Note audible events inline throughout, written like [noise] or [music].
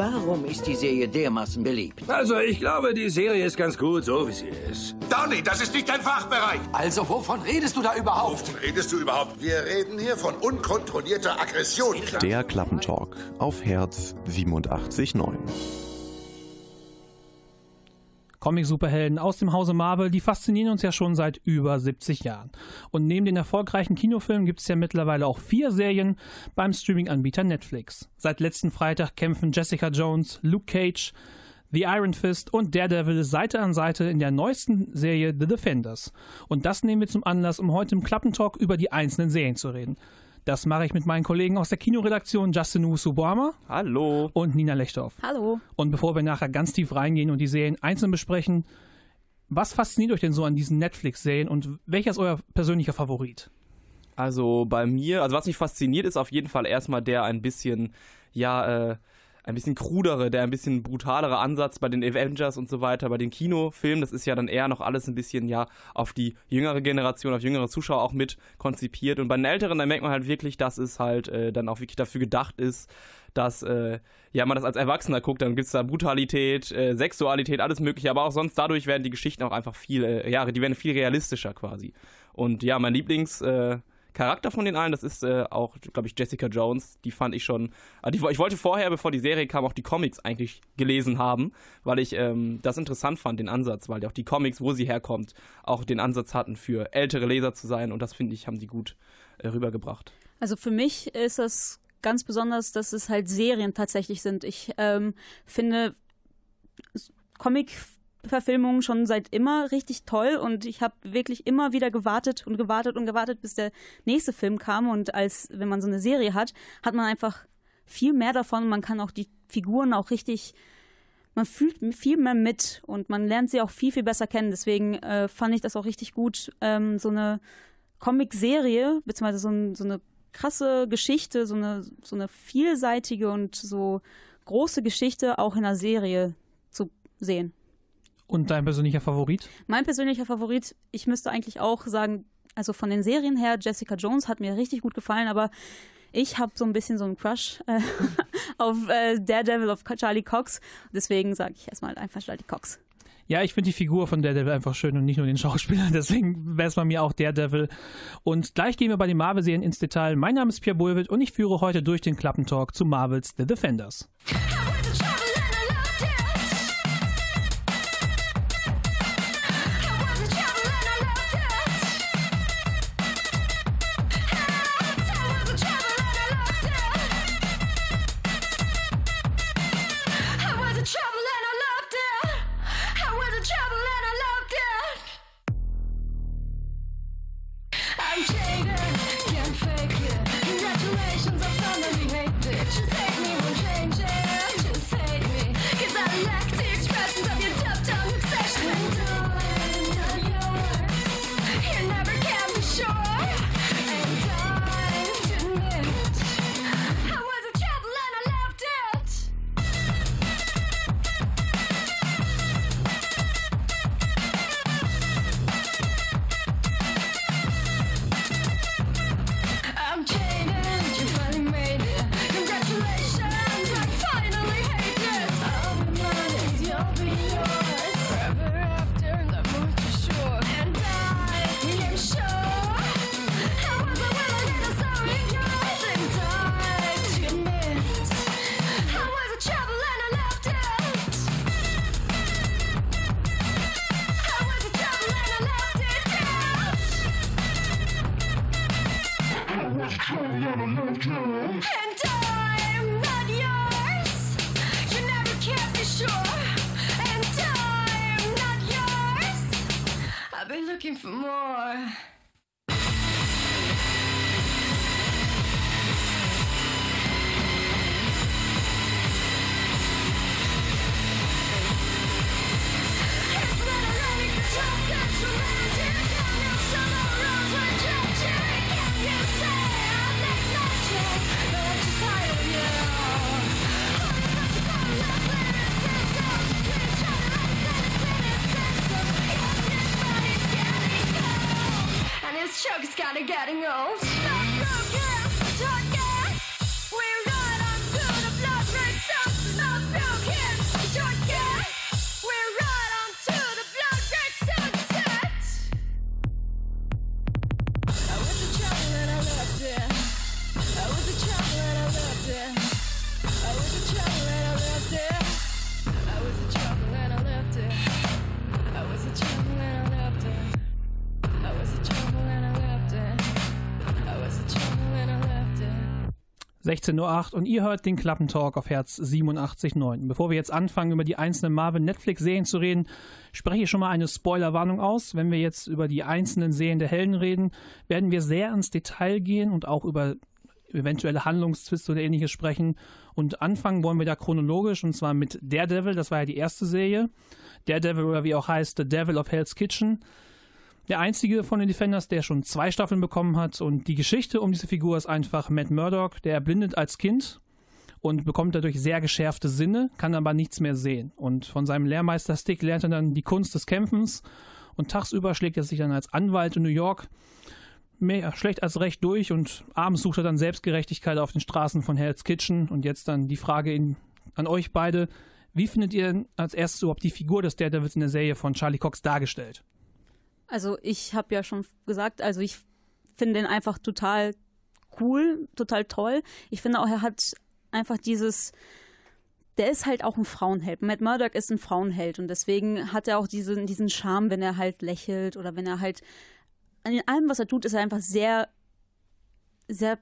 Warum ist die Serie dermaßen beliebt? Also, ich glaube, die Serie ist ganz gut, so wie sie ist. Donny, das ist nicht dein Fachbereich. Also, wovon redest du da überhaupt? Wovon redest du überhaupt? Wir reden hier von unkontrollierter Aggression. Der Klappentalk auf Herz 87.9. Comic-Superhelden aus dem Hause Marvel, die faszinieren uns ja schon seit über 70 Jahren. Und neben den erfolgreichen Kinofilmen gibt es ja mittlerweile auch vier Serien beim Streaming-Anbieter Netflix. Seit letzten Freitag kämpfen Jessica Jones, Luke Cage, The Iron Fist und Daredevil Seite an Seite in der neuesten Serie The Defenders. Und das nehmen wir zum Anlass, um heute im Klappentalk über die einzelnen Serien zu reden. Das mache ich mit meinen Kollegen aus der Kinoredaktion Justin Usubuama. Hallo. Und Nina Lechthoff. Hallo. Und bevor wir nachher ganz tief reingehen und die Serien einzeln besprechen, was fasziniert euch denn so an diesen Netflix-Serien und welcher ist euer persönlicher Favorit? Also bei mir, also was mich fasziniert, ist auf jeden Fall erstmal der ein bisschen, ja, äh, ein bisschen krudere, der ein bisschen brutalere Ansatz bei den Avengers und so weiter, bei den Kinofilmen, das ist ja dann eher noch alles ein bisschen ja auf die jüngere Generation, auf jüngere Zuschauer auch mit konzipiert. Und bei den Älteren, da merkt man halt wirklich, dass es halt äh, dann auch wirklich dafür gedacht ist, dass äh, ja man das als Erwachsener guckt, dann gibt es da Brutalität, äh, Sexualität, alles mögliche, aber auch sonst dadurch werden die Geschichten auch einfach viel, äh, ja, die werden viel realistischer quasi. Und ja, mein Lieblings äh, Charakter von den allen, das ist äh, auch, glaube ich, Jessica Jones. Die fand ich schon. Äh, die, ich wollte vorher, bevor die Serie kam, auch die Comics eigentlich gelesen haben, weil ich ähm, das interessant fand, den Ansatz, weil auch die Comics, wo sie herkommt, auch den Ansatz hatten, für ältere Leser zu sein. Und das finde ich, haben die gut äh, rübergebracht. Also für mich ist das ganz besonders, dass es halt Serien tatsächlich sind. Ich ähm, finde Comic Verfilmungen schon seit immer richtig toll und ich habe wirklich immer wieder gewartet und gewartet und gewartet, bis der nächste Film kam. Und als wenn man so eine Serie hat, hat man einfach viel mehr davon. Man kann auch die Figuren auch richtig, man fühlt viel mehr mit und man lernt sie auch viel, viel besser kennen. Deswegen äh, fand ich das auch richtig gut, ähm, so eine Comic-Serie, beziehungsweise so, ein, so eine krasse Geschichte, so eine, so eine vielseitige und so große Geschichte auch in einer Serie zu sehen. Und dein persönlicher Favorit? Mein persönlicher Favorit, ich müsste eigentlich auch sagen, also von den Serien her, Jessica Jones hat mir richtig gut gefallen, aber ich habe so ein bisschen so einen Crush äh, [laughs] auf äh, Daredevil, auf Charlie Cox. Deswegen sage ich erstmal einfach Charlie Cox. Ja, ich finde die Figur von Daredevil einfach schön und nicht nur den [laughs] Schauspieler. Deswegen wäre es bei mir auch Daredevil. Und gleich gehen wir bei den Marvel-Serien ins Detail. Mein Name ist Pierre Bulwitt und ich führe heute durch den Klappentalk zu Marvels The Defenders. 16.08 Uhr und ihr hört den Klappentalk auf Herz 87.9. Bevor wir jetzt anfangen, über die einzelnen Marvel-Netflix-Serien zu reden, spreche ich schon mal eine Spoilerwarnung aus. Wenn wir jetzt über die einzelnen Serien der Helden reden, werden wir sehr ins Detail gehen und auch über eventuelle Handlungszwiste oder ähnliches sprechen. Und anfangen wollen wir da chronologisch und zwar mit Daredevil, das war ja die erste Serie. Daredevil oder wie auch heißt, The Devil of Hell's Kitchen der einzige von den Defenders, der schon zwei Staffeln bekommen hat. Und die Geschichte um diese Figur ist einfach Matt Murdock, der erblindet als Kind und bekommt dadurch sehr geschärfte Sinne, kann aber nichts mehr sehen. Und von seinem Lehrmeister Stick lernt er dann die Kunst des Kämpfens und tagsüber schlägt er sich dann als Anwalt in New York mehr schlecht als recht durch und abends sucht er dann Selbstgerechtigkeit auf den Straßen von Hell's Kitchen. Und jetzt dann die Frage in, an euch beide. Wie findet ihr als erstes überhaupt die Figur des Daredevils in der Serie von Charlie Cox dargestellt? Also ich habe ja schon gesagt, also ich finde den einfach total cool, total toll. Ich finde auch, er hat einfach dieses, der ist halt auch ein Frauenheld. Matt Murdock ist ein Frauenheld und deswegen hat er auch diesen, diesen Charme, wenn er halt lächelt oder wenn er halt, in allem, was er tut, ist er einfach sehr, sehr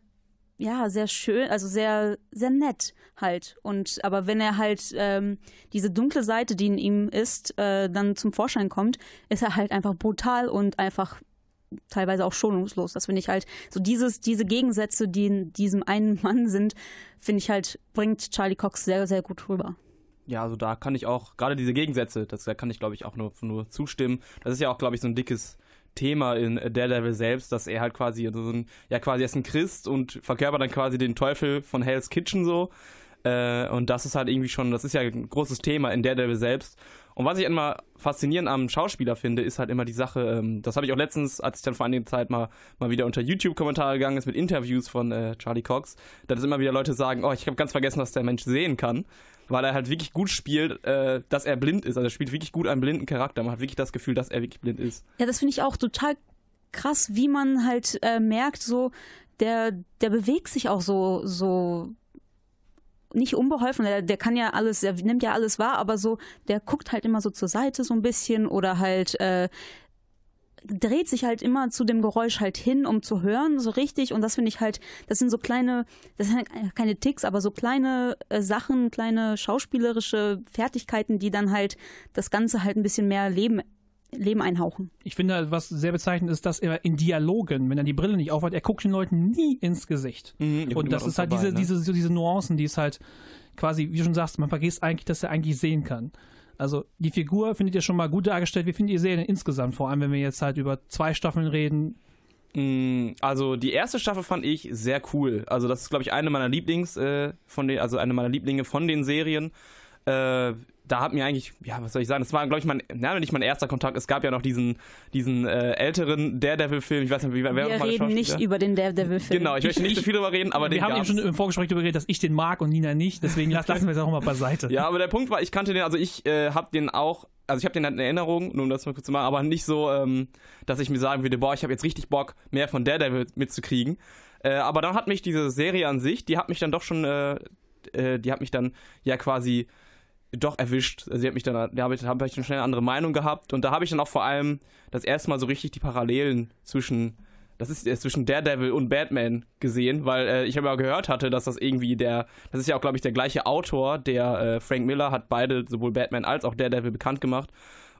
ja, sehr schön, also sehr, sehr nett halt. Und aber wenn er halt ähm, diese dunkle Seite, die in ihm ist, äh, dann zum Vorschein kommt, ist er halt einfach brutal und einfach teilweise auch schonungslos. Das finde ich halt, so dieses, diese Gegensätze, die in diesem einen [laughs] Mann sind, finde ich halt, bringt Charlie Cox sehr, sehr gut rüber. Ja, also da kann ich auch, gerade diese Gegensätze, das, da kann ich glaube ich auch nur, nur zustimmen. Das ist ja auch, glaube ich, so ein dickes Thema in Daredevil selbst, dass er halt quasi so ein, ja quasi ist ein Christ und verkörpert dann quasi den Teufel von Hell's Kitchen so. Äh, und das ist halt irgendwie schon, das ist ja ein großes Thema in Daredevil selbst. Und was ich immer faszinierend am Schauspieler finde, ist halt immer die Sache, ähm, das habe ich auch letztens, als ich dann vor einiger Zeit mal, mal wieder unter YouTube-Kommentare gegangen ist mit Interviews von äh, Charlie Cox, dass immer wieder Leute sagen, oh, ich habe ganz vergessen, was der Mensch sehen kann weil er halt wirklich gut spielt, äh, dass er blind ist. Also er spielt wirklich gut einen blinden Charakter. Man hat wirklich das Gefühl, dass er wirklich blind ist. Ja, das finde ich auch total krass, wie man halt äh, merkt, so der, der bewegt sich auch so, so nicht unbeholfen, der, der kann ja alles, der nimmt ja alles wahr, aber so, der guckt halt immer so zur Seite so ein bisschen oder halt äh, dreht sich halt immer zu dem Geräusch halt hin, um zu hören, so richtig. Und das finde ich halt, das sind so kleine, das sind keine Ticks, aber so kleine äh, Sachen, kleine schauspielerische Fertigkeiten, die dann halt das Ganze halt ein bisschen mehr Leben Leben einhauchen. Ich finde, was sehr bezeichnend ist, dass er in Dialogen, wenn er die Brille nicht aufhat, er guckt den Leuten nie ins Gesicht. Mhm, und das ist halt dabei, diese, ne? diese, diese Nuancen, die es halt quasi, wie du schon sagst, man vergisst eigentlich, dass er eigentlich sehen kann. Also die Figur findet ihr schon mal gut dargestellt. Wie findet ihr Serien insgesamt? Vor allem, wenn wir jetzt halt über zwei Staffeln reden. Mm, also die erste Staffel fand ich sehr cool. Also das ist, glaube ich, eine meiner Lieblings äh, von den, also eine meiner Lieblinge von den Serien. Äh, da hat mir eigentlich, ja, was soll ich sagen, das war, glaube ich, mein, na, nicht mein erster Kontakt. Es gab ja noch diesen, diesen äh, älteren Daredevil-Film. Ich weiß nicht, wie, wer Wir reden nicht über den Daredevil-Film. Genau, ich möchte nicht so viel darüber reden, aber wir den haben gab's. eben schon im Vorgespräch darüber geredet, dass ich den mag und Nina nicht. Deswegen lassen wir es auch mal beiseite. Ja, aber der Punkt war, ich kannte den, also ich äh, habe den auch also ich habe den halt in Erinnerung, nur um das mal kurz zu machen, aber nicht so, ähm, dass ich mir sagen würde, boah, ich habe jetzt richtig Bock, mehr von Daredevil mitzukriegen. Äh, aber dann hat mich diese Serie an sich, die hat mich dann doch schon, äh, äh, die hat mich dann ja quasi doch erwischt. Sie hat mich dann, da habe ich, hab ich dann schnell eine andere Meinung gehabt und da habe ich dann auch vor allem das erste Mal so richtig die Parallelen zwischen das ist äh, zwischen Daredevil und Batman gesehen, weil äh, ich aber gehört hatte, dass das irgendwie der, das ist ja auch glaube ich der gleiche Autor, der äh, Frank Miller hat beide sowohl Batman als auch Daredevil bekannt gemacht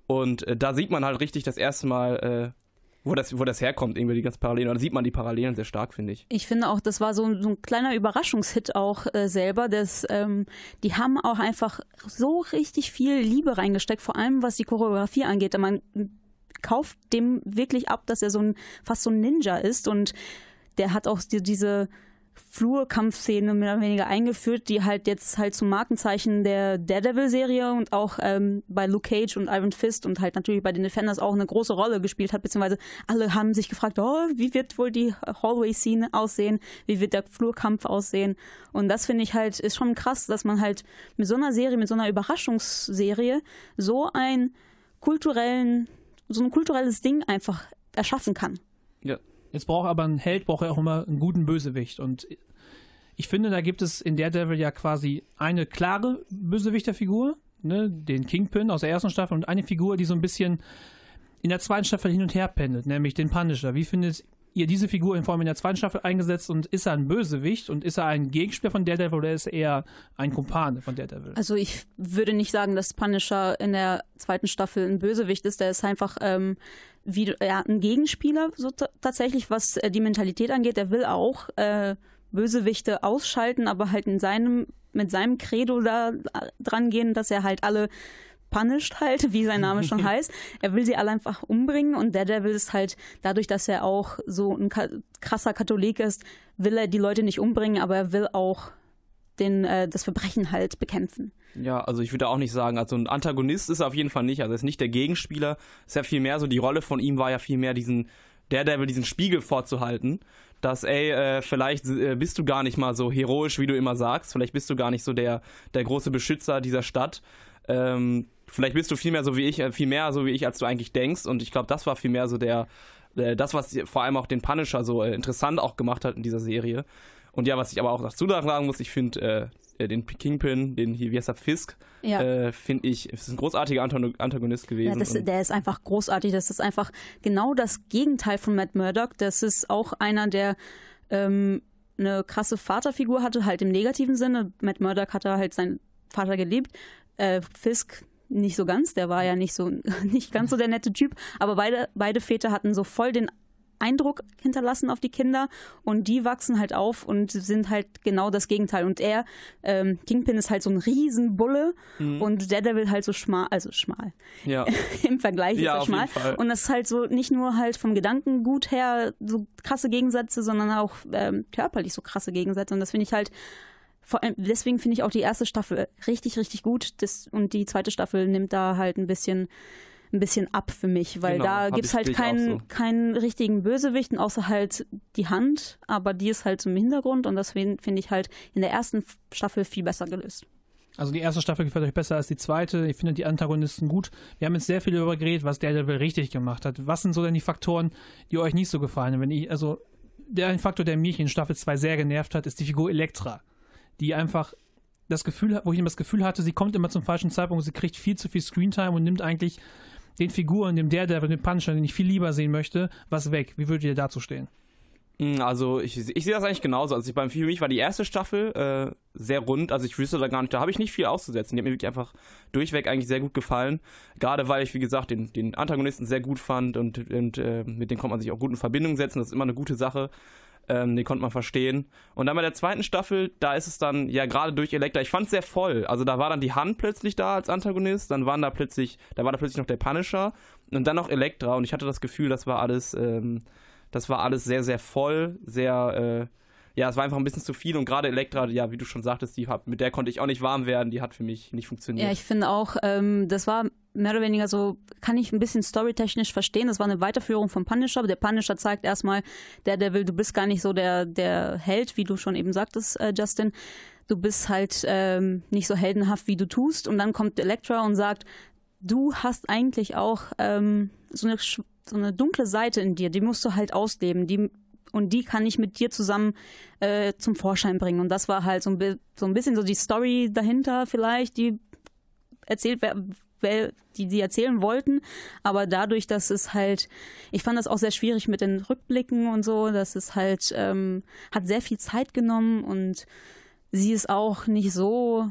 und äh, da sieht man halt richtig das erste Mal äh, wo das, wo das herkommt, irgendwie die ganzen Parallelen. Da sieht man die Parallelen sehr stark, finde ich. Ich finde auch, das war so, so ein kleiner Überraschungshit auch äh, selber. Das, ähm, die haben auch einfach so richtig viel Liebe reingesteckt, vor allem was die Choreografie angeht. Man kauft dem wirklich ab, dass er so ein fast so ein Ninja ist und der hat auch die, diese Flurkampfszene mehr oder weniger eingeführt, die halt jetzt halt zum Markenzeichen der Daredevil-Serie und auch ähm, bei Luke Cage und Iron Fist und halt natürlich bei den Defenders auch eine große Rolle gespielt hat, beziehungsweise alle haben sich gefragt, oh, wie wird wohl die Hallway-Scene aussehen, wie wird der Flurkampf aussehen? Und das finde ich halt, ist schon krass, dass man halt mit so einer Serie, mit so einer Überraschungsserie so einen kulturellen, so ein kulturelles Ding einfach erschaffen kann. Ja, Jetzt braucht aber ein Held braucht ja auch immer einen guten Bösewicht. Und Ich finde, da gibt es in Daredevil ja quasi eine klare Bösewichterfigur, ne, den Kingpin aus der ersten Staffel und eine Figur, die so ein bisschen in der zweiten Staffel hin und her pendelt, nämlich den Punisher. Wie findet ihr diese Figur in Form in der zweiten Staffel eingesetzt und ist er ein Bösewicht und ist er ein Gegenspieler von Daredevil oder ist er eher ein Kumpane von Daredevil? Also ich würde nicht sagen, dass Punisher in der zweiten Staffel ein Bösewicht ist. Der ist einfach ähm, wie ja, ein Gegenspieler so tatsächlich, was äh, die Mentalität angeht. Der will auch äh, Bösewichte ausschalten, aber halt in seinem mit seinem Credo da dran gehen, dass er halt alle punished halt, wie sein Name schon [laughs] heißt. Er will sie alle einfach umbringen und Daredevil ist halt dadurch, dass er auch so ein krasser Katholik ist, will er die Leute nicht umbringen, aber er will auch den, äh, das Verbrechen halt bekämpfen. Ja, also ich würde auch nicht sagen, also ein Antagonist ist er auf jeden Fall nicht, also er ist nicht der Gegenspieler, ist ja viel mehr so, die Rolle von ihm war ja viel mehr diesen Daredevil diesen Spiegel vorzuhalten, dass, ey, äh, vielleicht äh, bist du gar nicht mal so heroisch, wie du immer sagst, vielleicht bist du gar nicht so der, der große Beschützer dieser Stadt. Ähm, vielleicht bist du viel mehr so wie ich, äh, viel mehr so wie ich, als du eigentlich denkst. Und ich glaube, das war viel mehr so der, äh, das, was vor allem auch den Punisher so äh, interessant auch gemacht hat in dieser Serie. Und ja, was ich aber auch dazu sagen muss, ich finde äh, den Kingpin, den hier, wie heißt er, Fisk, ja. finde ich, ist ein großartiger Antagonist gewesen. Ja, das, der ist einfach großartig. Das ist einfach genau das Gegenteil von Matt Murdock. Das ist auch einer, der ähm, eine krasse Vaterfigur hatte, halt im negativen Sinne. Matt Murdock hatte halt seinen Vater geliebt. Äh, Fisk nicht so ganz, der war ja nicht so [laughs] nicht ganz so der nette Typ, aber beide, beide Väter hatten so voll den Eindruck hinterlassen auf die Kinder und die wachsen halt auf und sind halt genau das Gegenteil. Und er, ähm, Kingpin ist halt so ein Riesenbulle mhm. und Daredevil halt so schmal, also schmal. Ja. [laughs] Im Vergleich ja, ist er schmal. Und das ist halt so nicht nur halt vom Gedankengut her so krasse Gegensätze, sondern auch ähm, körperlich so krasse Gegensätze. Und das finde ich halt vor allem, deswegen finde ich auch die erste Staffel richtig, richtig gut. Das, und die zweite Staffel nimmt da halt ein bisschen ein bisschen ab für mich, weil genau, da gibt es halt keinen, so. keinen richtigen Bösewichten, außer halt die Hand, aber die ist halt zum Hintergrund und deswegen finde ich halt in der ersten Staffel viel besser gelöst. Also die erste Staffel gefällt euch besser als die zweite. Ich finde die Antagonisten gut. Wir haben jetzt sehr viel darüber geredet, was Daredevil richtig gemacht hat. Was sind so denn die Faktoren, die euch nicht so gefallen? Wenn ich, also der ein Faktor, der mich in Staffel 2 sehr genervt hat, ist die Figur Elektra die einfach das Gefühl, wo ich immer das Gefühl hatte, sie kommt immer zum falschen Zeitpunkt, sie kriegt viel zu viel Screentime und nimmt eigentlich den Figuren, dem Daredevil, dem Punisher, den ich viel lieber sehen möchte, was weg. Wie würdet ihr dazu stehen? Hm, also ich, ich sehe das eigentlich genauso. Also ich, beim, für mich war die erste Staffel äh, sehr rund. Also ich wüsste da gar nicht, da habe ich nicht viel auszusetzen. Die hat mir wirklich einfach durchweg eigentlich sehr gut gefallen. Gerade weil ich, wie gesagt, den, den Antagonisten sehr gut fand und, und äh, mit dem kommt man sich auch gut in Verbindung setzen. Das ist immer eine gute Sache. Ähm, den konnte man verstehen. Und dann bei der zweiten Staffel, da ist es dann ja gerade durch Elektra, ich fand es sehr voll. Also da war dann die Hand plötzlich da als Antagonist, dann waren da plötzlich, da war da plötzlich noch der Punisher und dann noch Elektra und ich hatte das Gefühl, das war alles, ähm, das war alles sehr, sehr voll, sehr, äh, ja, es war einfach ein bisschen zu viel und gerade Elektra, ja, wie du schon sagtest, die hat, mit der konnte ich auch nicht warm werden, die hat für mich nicht funktioniert. Ja, ich finde auch, ähm, das war mehr oder weniger so, kann ich ein bisschen storytechnisch verstehen. Das war eine Weiterführung vom Punisher, der Punisher zeigt erstmal, der, will, du bist gar nicht so der, der Held, wie du schon eben sagtest, äh, Justin. Du bist halt ähm, nicht so heldenhaft, wie du tust. Und dann kommt Elektra und sagt, du hast eigentlich auch ähm, so, eine, so eine dunkle Seite in dir, die musst du halt ausleben. Die und die kann ich mit dir zusammen äh, zum Vorschein bringen. Und das war halt so ein, so ein bisschen so die Story dahinter vielleicht, die erzählt die die erzählen wollten, aber dadurch, dass es halt, ich fand das auch sehr schwierig mit den Rückblicken und so, dass es halt ähm, hat sehr viel Zeit genommen und sie ist auch nicht so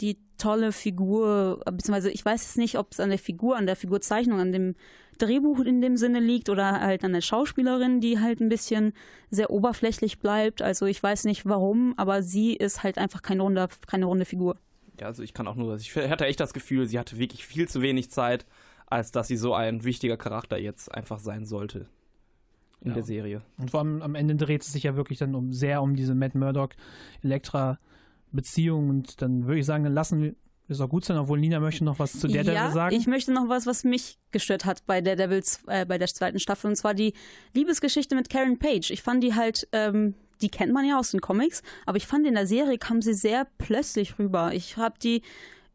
die tolle Figur, beziehungsweise ich weiß jetzt nicht, ob es an der Figur, an der Figurzeichnung, an dem Drehbuch in dem Sinne liegt oder halt an der Schauspielerin, die halt ein bisschen sehr oberflächlich bleibt. Also ich weiß nicht warum, aber sie ist halt einfach keine runde, keine runde Figur. Ja, also ich kann auch nur, ich hatte echt das Gefühl, sie hatte wirklich viel zu wenig Zeit, als dass sie so ein wichtiger Charakter jetzt einfach sein sollte in ja. der Serie. Und vor allem am Ende dreht es sich ja wirklich dann um sehr um diese Matt Murdock Elektra Beziehung und dann würde ich sagen, dann lassen ist auch gut sein, obwohl Nina möchte noch was zu Daredevil ja, sagen. Ich möchte noch was, was mich gestört hat bei Daredevils, äh, bei der zweiten Staffel, und zwar die Liebesgeschichte mit Karen Page. Ich fand die halt, ähm, die kennt man ja aus den Comics, aber ich fand in der Serie kam sie sehr plötzlich rüber. Ich habe die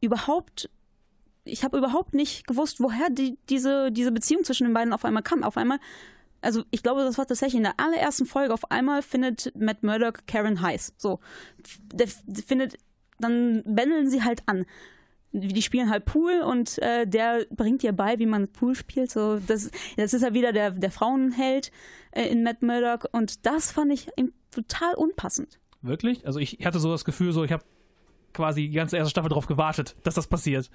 überhaupt, ich habe überhaupt nicht gewusst, woher die, diese, diese Beziehung zwischen den beiden auf einmal kam. Auf einmal also ich glaube, das war tatsächlich in der allerersten Folge. Auf einmal findet Matt Murdock Karen heiß. So, der, findet, dann bändeln sie halt an. Die spielen halt Pool und äh, der bringt ihr bei, wie man Pool spielt. So, das, das ist ja wieder der, der Frauenheld äh, in Matt Murdock und das fand ich total unpassend. Wirklich? Also ich hatte so das Gefühl, so ich habe quasi die ganze erste Staffel darauf gewartet, dass das passiert.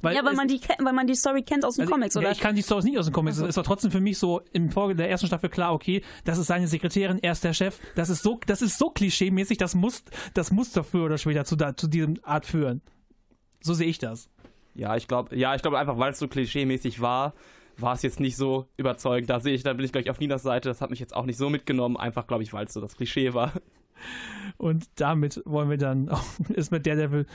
Weil ja, weil man, die, weil man die Story kennt aus den also Comics, oder? Ja, ich kann die Stories nicht aus den Comics. Es ist aber trotzdem für mich so im Folge der ersten Staffel klar, okay, das ist seine Sekretärin, er ist der Chef. Das ist so, das ist so klischee-mäßig, das muss, das muss doch früher oder später zu, zu diesem Art führen. So sehe ich das. Ja, ich glaube, ja, ich glaube einfach, weil es so klischee-mäßig war, war es jetzt nicht so überzeugend. Da sehe ich, da bin ich gleich auf Ninas Seite. Das hat mich jetzt auch nicht so mitgenommen, einfach, glaube ich, weil es so das Klischee war. Und damit wollen wir dann auch [laughs] ist mit Daredevil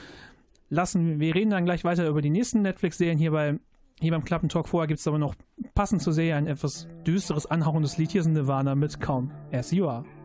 lassen. Wir reden dann gleich weiter über die nächsten Netflix-Serien hier, bei, hier beim Klappentalk. Vorher gibt es aber noch passend zur Serie ein etwas düsteres, anhauchendes Lied. Hier ist Nirvana mit Kaum As You Are.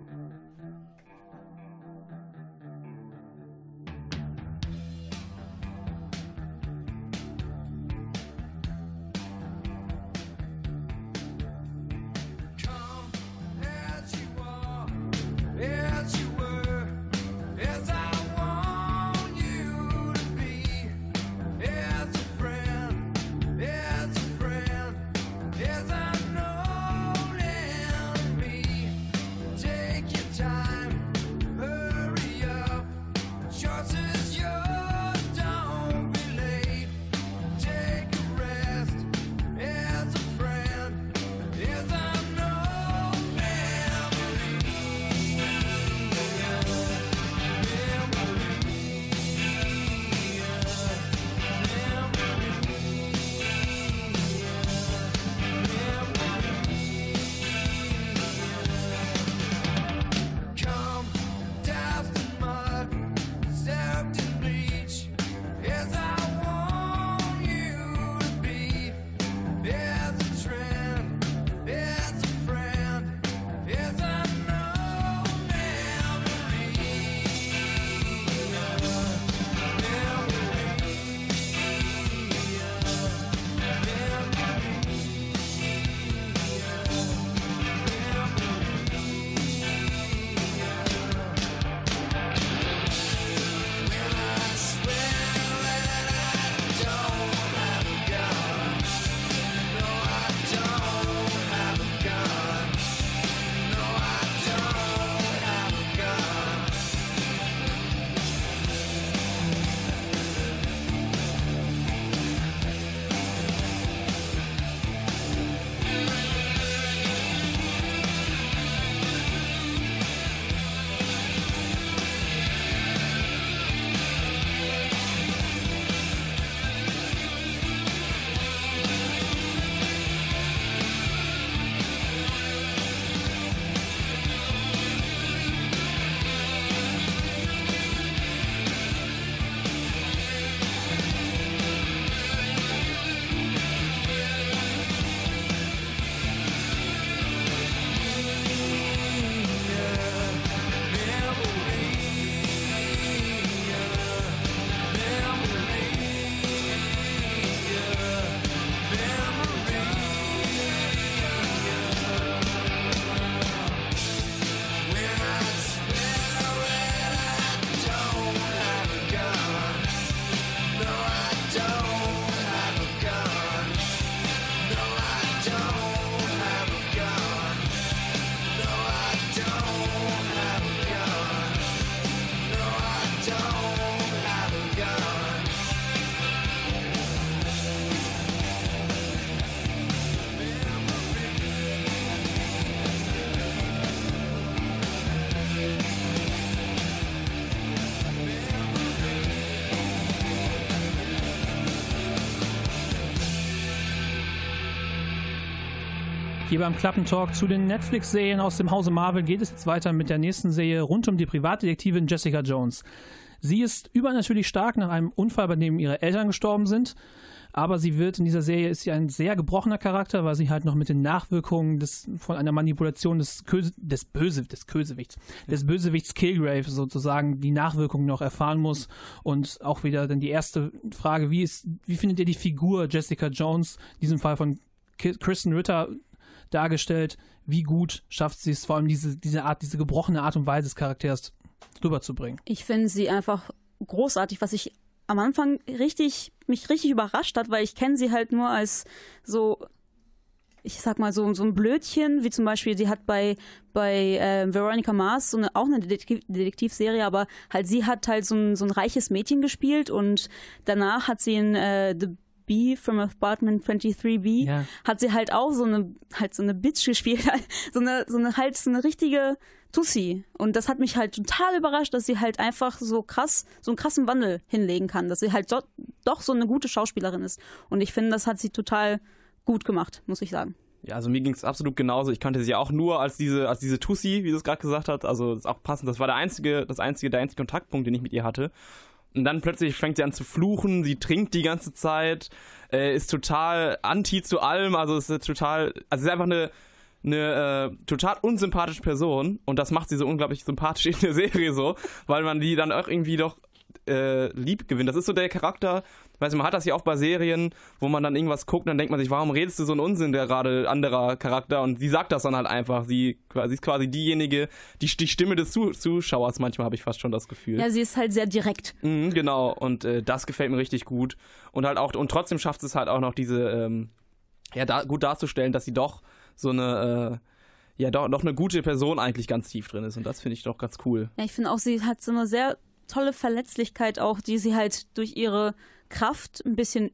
Hier beim Klappentalk zu den Netflix-Serien aus dem Hause Marvel geht es jetzt weiter mit der nächsten Serie rund um die Privatdetektivin Jessica Jones. Sie ist übernatürlich stark nach einem Unfall, bei dem ihre Eltern gestorben sind. Aber sie wird in dieser Serie ist sie ein sehr gebrochener Charakter, weil sie halt noch mit den Nachwirkungen des, von einer Manipulation des, Köse, des Böse, des Kösewichts, des Bösewichts Killgrave sozusagen die Nachwirkungen noch erfahren muss. Und auch wieder dann die erste Frage, wie ist, wie findet ihr die Figur Jessica Jones, in diesem Fall von Kristen Ritter dargestellt. Wie gut schafft sie es, vor allem diese, diese Art, diese gebrochene Art und Weise des Charakters rüberzubringen? Ich finde sie einfach großartig, was ich am Anfang richtig, mich richtig überrascht hat, weil ich kenne sie halt nur als so ich sag mal so, so ein Blödchen, wie zum Beispiel, sie hat bei, bei äh, Veronica Mars so eine, auch eine Detektiv Detektivserie, aber halt sie hat halt so ein, so ein reiches Mädchen gespielt und danach hat sie in äh, The B from Apartment 23B ja. hat sie halt auch so eine halt so eine Bitch gespielt, [laughs] so eine so eine halt so eine richtige Tussi und das hat mich halt total überrascht, dass sie halt einfach so krass so einen krassen Wandel hinlegen kann, dass sie halt do, doch so eine gute Schauspielerin ist und ich finde, das hat sie total gut gemacht, muss ich sagen. Ja, also mir ging es absolut genauso. Ich kannte sie auch nur als diese, als diese Tussi, wie du es gerade gesagt hast. Also das ist auch passend. Das war der einzige, das einzige, der einzige Kontaktpunkt, den ich mit ihr hatte. Und dann plötzlich fängt sie an zu fluchen, sie trinkt die ganze Zeit, äh, ist total anti zu allem, also ist total, also sie ist einfach eine, eine äh, total unsympathische Person und das macht sie so unglaublich sympathisch [laughs] in der Serie so, weil man die dann auch irgendwie doch äh, lieb gewinnt. Das ist so der Charakter, weiß nicht, man hat das ja auch bei Serien, wo man dann irgendwas guckt und dann denkt man sich, warum redest du so einen Unsinn, der gerade anderer Charakter und sie sagt das dann halt einfach. Sie, sie ist quasi diejenige, die, die Stimme des Zuschauers, manchmal habe ich fast schon das Gefühl. Ja, sie ist halt sehr direkt. Mhm, genau, und äh, das gefällt mir richtig gut. Und halt auch, und trotzdem schafft es halt auch noch diese, ähm, ja, da, gut darzustellen, dass sie doch so eine, äh, ja, doch, doch eine gute Person eigentlich ganz tief drin ist. Und das finde ich doch ganz cool. Ja, ich finde auch, sie hat so eine sehr tolle Verletzlichkeit auch, die sie halt durch ihre Kraft ein bisschen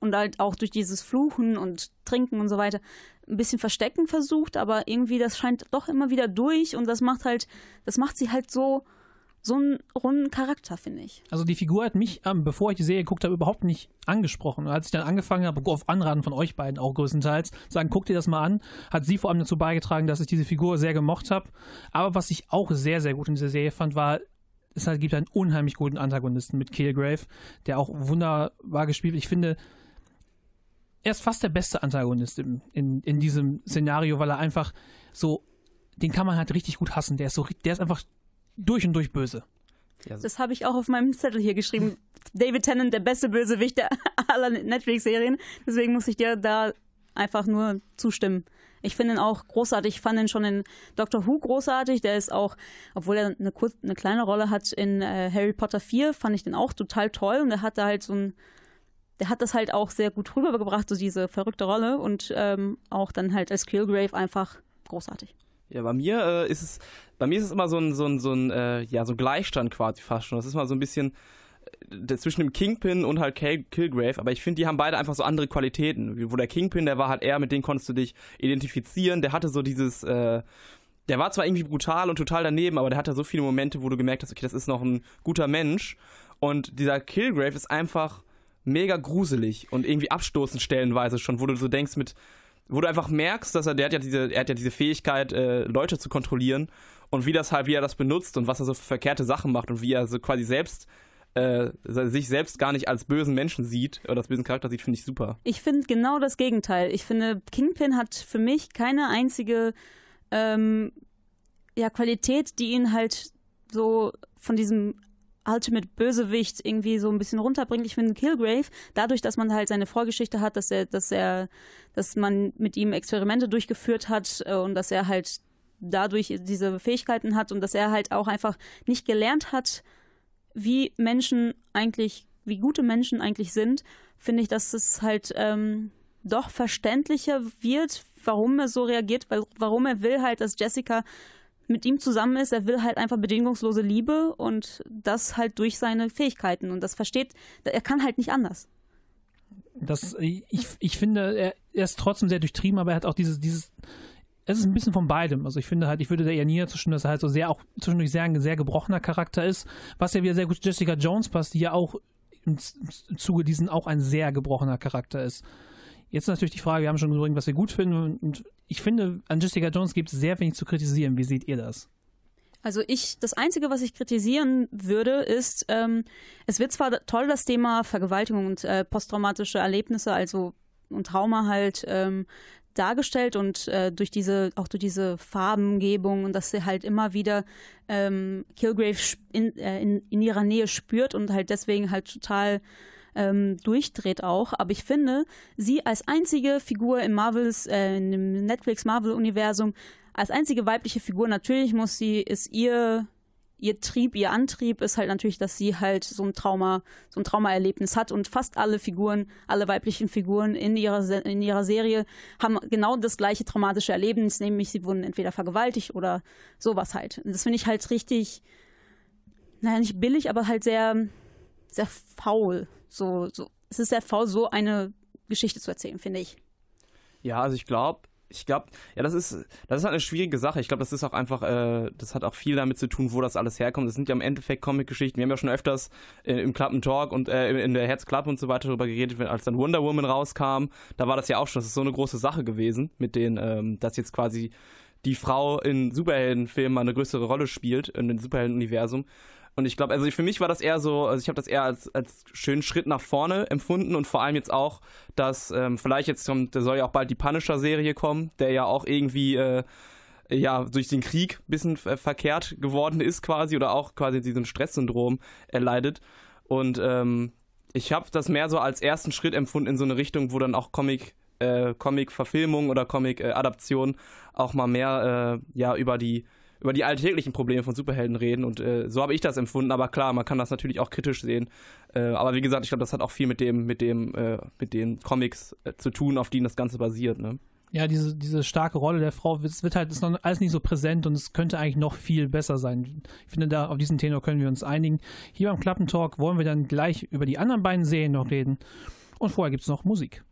und halt auch durch dieses Fluchen und Trinken und so weiter ein bisschen verstecken versucht, aber irgendwie das scheint doch immer wieder durch und das macht halt, das macht sie halt so so einen runden Charakter, finde ich. Also die Figur hat mich, ähm, bevor ich die Serie geguckt habe, überhaupt nicht angesprochen. Als ich dann angefangen habe, auf Anraten von euch beiden auch größtenteils, sagen, guck dir das mal an, hat sie vor allem dazu beigetragen, dass ich diese Figur sehr gemocht habe. Aber was ich auch sehr, sehr gut in dieser Serie fand, war es halt gibt einen unheimlich guten Antagonisten mit Killgrave, der auch wunderbar gespielt wird. Ich finde, er ist fast der beste Antagonist in, in, in diesem Szenario, weil er einfach so, den kann man halt richtig gut hassen. Der ist so, der ist einfach durch und durch böse. Das habe ich auch auf meinem Zettel hier geschrieben. [laughs] David Tennant, der beste Bösewicht [laughs] aller Netflix-Serien. Deswegen muss ich dir da einfach nur zustimmen. Ich finde ihn auch großartig. Ich fand ihn schon in Doctor Who großartig. Der ist auch, obwohl er eine, kurz, eine kleine Rolle hat in äh, Harry Potter 4, fand ich den auch total toll. Und er hat da halt so ein, der hat das halt auch sehr gut rübergebracht, so diese verrückte Rolle. Und ähm, auch dann halt als Killgrave einfach großartig. Ja, bei mir äh, ist es, bei mir ist es immer so ein, so ein, so ein, äh, ja, so ein Gleichstand quasi fast schon. Das ist mal so ein bisschen, zwischen dem Kingpin und halt Killgrave, aber ich finde, die haben beide einfach so andere Qualitäten. Wo der Kingpin, der war halt eher, mit dem konntest du dich identifizieren, der hatte so dieses, äh, der war zwar irgendwie brutal und total daneben, aber der hatte so viele Momente, wo du gemerkt hast, okay, das ist noch ein guter Mensch. Und dieser Killgrave ist einfach mega gruselig und irgendwie abstoßend stellenweise schon, wo du so denkst mit, wo du einfach merkst, dass er, der hat ja diese, er hat ja diese Fähigkeit, äh, Leute zu kontrollieren und wie das halt, wie er das benutzt und was er so für verkehrte Sachen macht und wie er so quasi selbst äh, sich selbst gar nicht als bösen Menschen sieht oder als bösen Charakter sieht, finde ich super. Ich finde genau das Gegenteil. Ich finde, Kingpin hat für mich keine einzige ähm, ja, Qualität, die ihn halt so von diesem Ultimate Bösewicht irgendwie so ein bisschen runterbringt. Ich finde Killgrave, dadurch, dass man halt seine Vorgeschichte hat, dass er, dass er, dass man mit ihm Experimente durchgeführt hat äh, und dass er halt dadurch diese Fähigkeiten hat und dass er halt auch einfach nicht gelernt hat, wie Menschen eigentlich, wie gute Menschen eigentlich sind, finde ich, dass es halt ähm, doch verständlicher wird, warum er so reagiert, weil, warum er will halt, dass Jessica mit ihm zusammen ist. Er will halt einfach bedingungslose Liebe und das halt durch seine Fähigkeiten. Und das versteht, er kann halt nicht anders. Das, ich, ich finde, er, er ist trotzdem sehr durchtrieben, aber er hat auch dieses, dieses es ist ein bisschen von beidem. Also ich finde halt, ich würde da eher näher zwischen, dass er halt so sehr auch zwischendurch sehr ein sehr gebrochener Charakter ist, was ja wieder sehr gut zu Jessica Jones passt, die ja auch im Zuge diesen auch ein sehr gebrochener Charakter ist. Jetzt natürlich die Frage, wir haben schon gesagt, was wir gut finden und ich finde, an Jessica Jones gibt es sehr wenig zu kritisieren. Wie seht ihr das? Also ich, das Einzige, was ich kritisieren würde, ist, ähm, es wird zwar toll das Thema Vergewaltigung und äh, posttraumatische Erlebnisse, also und Trauma halt ähm, dargestellt und äh, durch diese auch durch diese Farbengebung und dass sie halt immer wieder ähm, Kilgrave in, äh, in, in, ihrer Nähe spürt und halt deswegen halt total ähm, durchdreht auch. Aber ich finde, sie als einzige Figur im Marvels, äh, im Netflix Marvel-Universum, als einzige weibliche Figur, natürlich muss sie, ist ihr ihr Trieb, ihr Antrieb ist halt natürlich, dass sie halt so ein Trauma, so ein Traumaerlebnis hat und fast alle Figuren, alle weiblichen Figuren in ihrer, in ihrer Serie haben genau das gleiche traumatische Erlebnis, nämlich sie wurden entweder vergewaltigt oder sowas halt. Und das finde ich halt richtig, naja, nicht billig, aber halt sehr, sehr faul. So, so, es ist sehr faul, so eine Geschichte zu erzählen, finde ich. Ja, also ich glaube, ich glaube, ja, das ist, das ist halt eine schwierige Sache. Ich glaube, das ist auch einfach, äh, das hat auch viel damit zu tun, wo das alles herkommt. Das sind ja im Endeffekt Comic-Geschichten. Wir haben ja schon öfters äh, im Klappen Talk und äh, in der Herz Club und so weiter darüber geredet, als dann Wonder Woman rauskam. Da war das ja auch schon, das ist so eine große Sache gewesen, mit denen, ähm, dass jetzt quasi die Frau in Superheldenfilmen eine größere Rolle spielt, in dem Superhelden-Universum. Und ich glaube, also für mich war das eher so, also ich habe das eher als, als schönen Schritt nach vorne empfunden und vor allem jetzt auch, dass ähm, vielleicht jetzt kommt, da soll ja auch bald die Punisher-Serie kommen, der ja auch irgendwie äh, ja durch den Krieg ein bisschen verkehrt geworden ist quasi oder auch quasi diesem Stresssyndrom erleidet. Und ähm, ich habe das mehr so als ersten Schritt empfunden in so eine Richtung, wo dann auch Comic äh, Comic-Verfilmung oder Comic-Adaption auch mal mehr äh, ja über die über die alltäglichen Probleme von Superhelden reden und äh, so habe ich das empfunden. Aber klar, man kann das natürlich auch kritisch sehen. Äh, aber wie gesagt, ich glaube, das hat auch viel mit dem, mit dem, äh, mit den Comics äh, zu tun, auf denen das Ganze basiert. Ne? Ja, diese, diese starke Rolle der Frau, es wird halt, ist noch alles nicht so präsent und es könnte eigentlich noch viel besser sein. Ich finde, da auf diesen Tenor können wir uns einigen. Hier beim Klappentalk wollen wir dann gleich über die anderen beiden Serien noch reden. Und vorher gibt es noch Musik.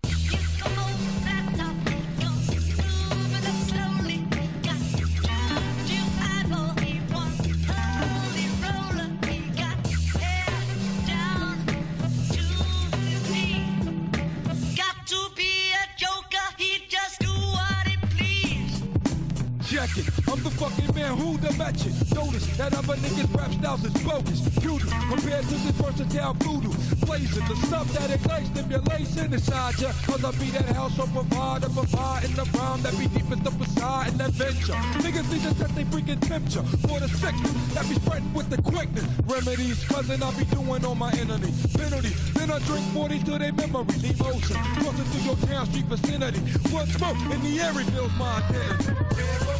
Check the fucking man who the match it. Notice that other niggas rap styles is bogus. Cutie compared to this versatile voodoo. Blazing the stuff that ignites stimulation inside ya. Cause I be that house on provide and provide in the rhyme that be deep deepest up inside and adventure. Niggas need to set they freaking temperature for the sickness that be spreading with the quickness. Remedies, cousin, I be doing on my enemy. Penalty, then I drink 40 to their memory. Emotion, crossing through your town street vicinity. Blood smoke in the air reveals my identity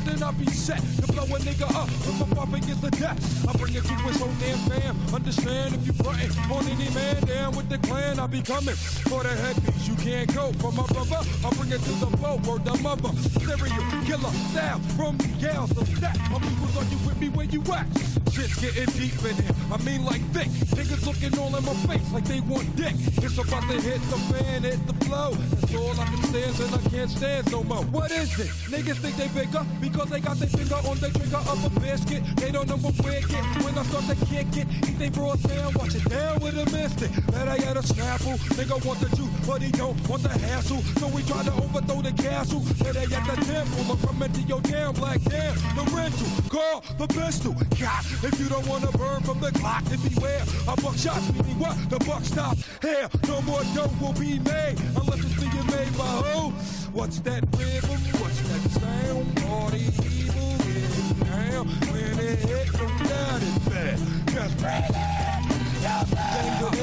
then I'll be set to blow a nigga up. If my pop against the death, I bring it to his whole damn fam. Understand if you frontin' on any man down with the clan, I'll be coming for the headpiece. You can't go for my brother. I bring it to the flow, word the mother. Serial killer style from the gals of that. My people's on you with me where you at. Shit's getting deep in here. I mean like thick. Niggas looking all in my face like they want dick. It's about to hit the fan, hit the flow. That's all I can stand and I can't stand no more. What is it? Niggas think they bigger because they got their finger on the trigger of a biscuit. They don't know what get. When I start to kick it, eat they broad down, watch it down with a mystic. Better get a snapple. Nigga want the juice, but he don't want the hassle. So we try to overthrow the castle. Better at the temple or come into your damn black damn. The rental, call the pistol. God, if you don't wanna burn from the clock, then beware. A buck shots meaning what? The buck stop. Here, no more dough will be made unless it's being made? What's that rhythm? What's that sound? The evil is down when it hit them down in bed. Just breathe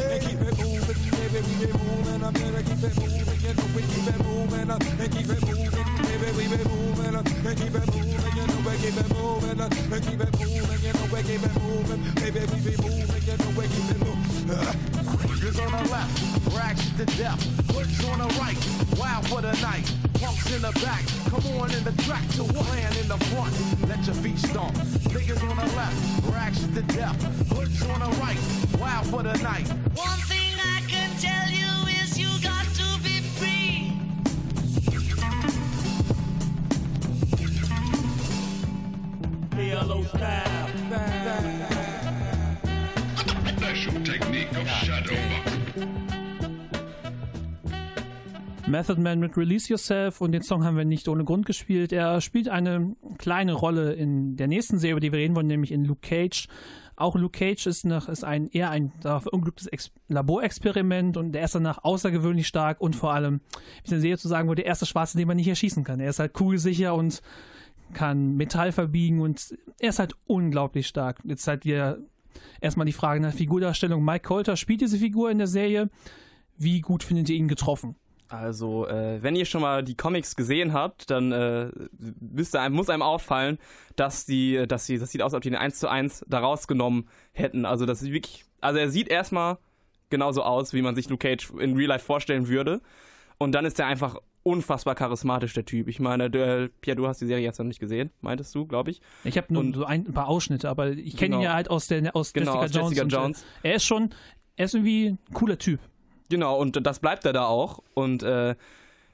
and keep it moving, baby. We be moving up, better keep it moving. You know we keep it moving up and keep it moving, baby. We be moving up and keep it moving. You know we keep it moving up and keep it moving. Keep it moving, baby. We be moving. You know we keep it moving. Cruisers on the left, rags to death. Hoods on the right, wild for the night. Punks in the back, come on in the track to plan in the front. Let your feet stomp. Niggas on the left, rags to death. Hoods on the right, wild for the night. One thing I can tell you is you got to be free. PLO style. Method Man mit Release Yourself und den Song haben wir nicht ohne Grund gespielt. Er spielt eine kleine Rolle in der nächsten Serie, über die wir reden wollen, nämlich in Luke Cage. Auch Luke Cage ist, nach, ist ein, eher ein verunglücktes Ex Laborexperiment und der ist danach außergewöhnlich stark und vor allem, wie ich in der Serie zu sagen, wurde der erste Schwarze, den man nicht erschießen kann. Er ist halt kugelsicher und kann Metall verbiegen und er ist halt unglaublich stark. Jetzt halt wieder erstmal die Frage nach Figurdarstellung. Mike Colter spielt diese Figur in der Serie. Wie gut findet ihr ihn getroffen? Also, äh, wenn ihr schon mal die Comics gesehen habt, dann äh, einem, muss einem auffallen, dass die, dass sie, das sieht aus, als ob die den 1 zu 1 da rausgenommen hätten. Also, das ist wirklich, also er sieht erstmal genauso aus, wie man sich Luke Cage in Real Life vorstellen würde. Und dann ist er einfach unfassbar charismatisch, der Typ. Ich meine, der, Pierre, du hast die Serie jetzt noch nicht gesehen, meintest du, glaube ich. Ich habe nur Und- so ein, ein paar Ausschnitte, aber ich kenne Genau. ihn ja halt aus, der, aus Genau, Jessica aus Jones. Jessica und, äh, Jones. Er ist schon, er ist irgendwie ein cooler Typ. Genau, und das bleibt er da auch. Und äh,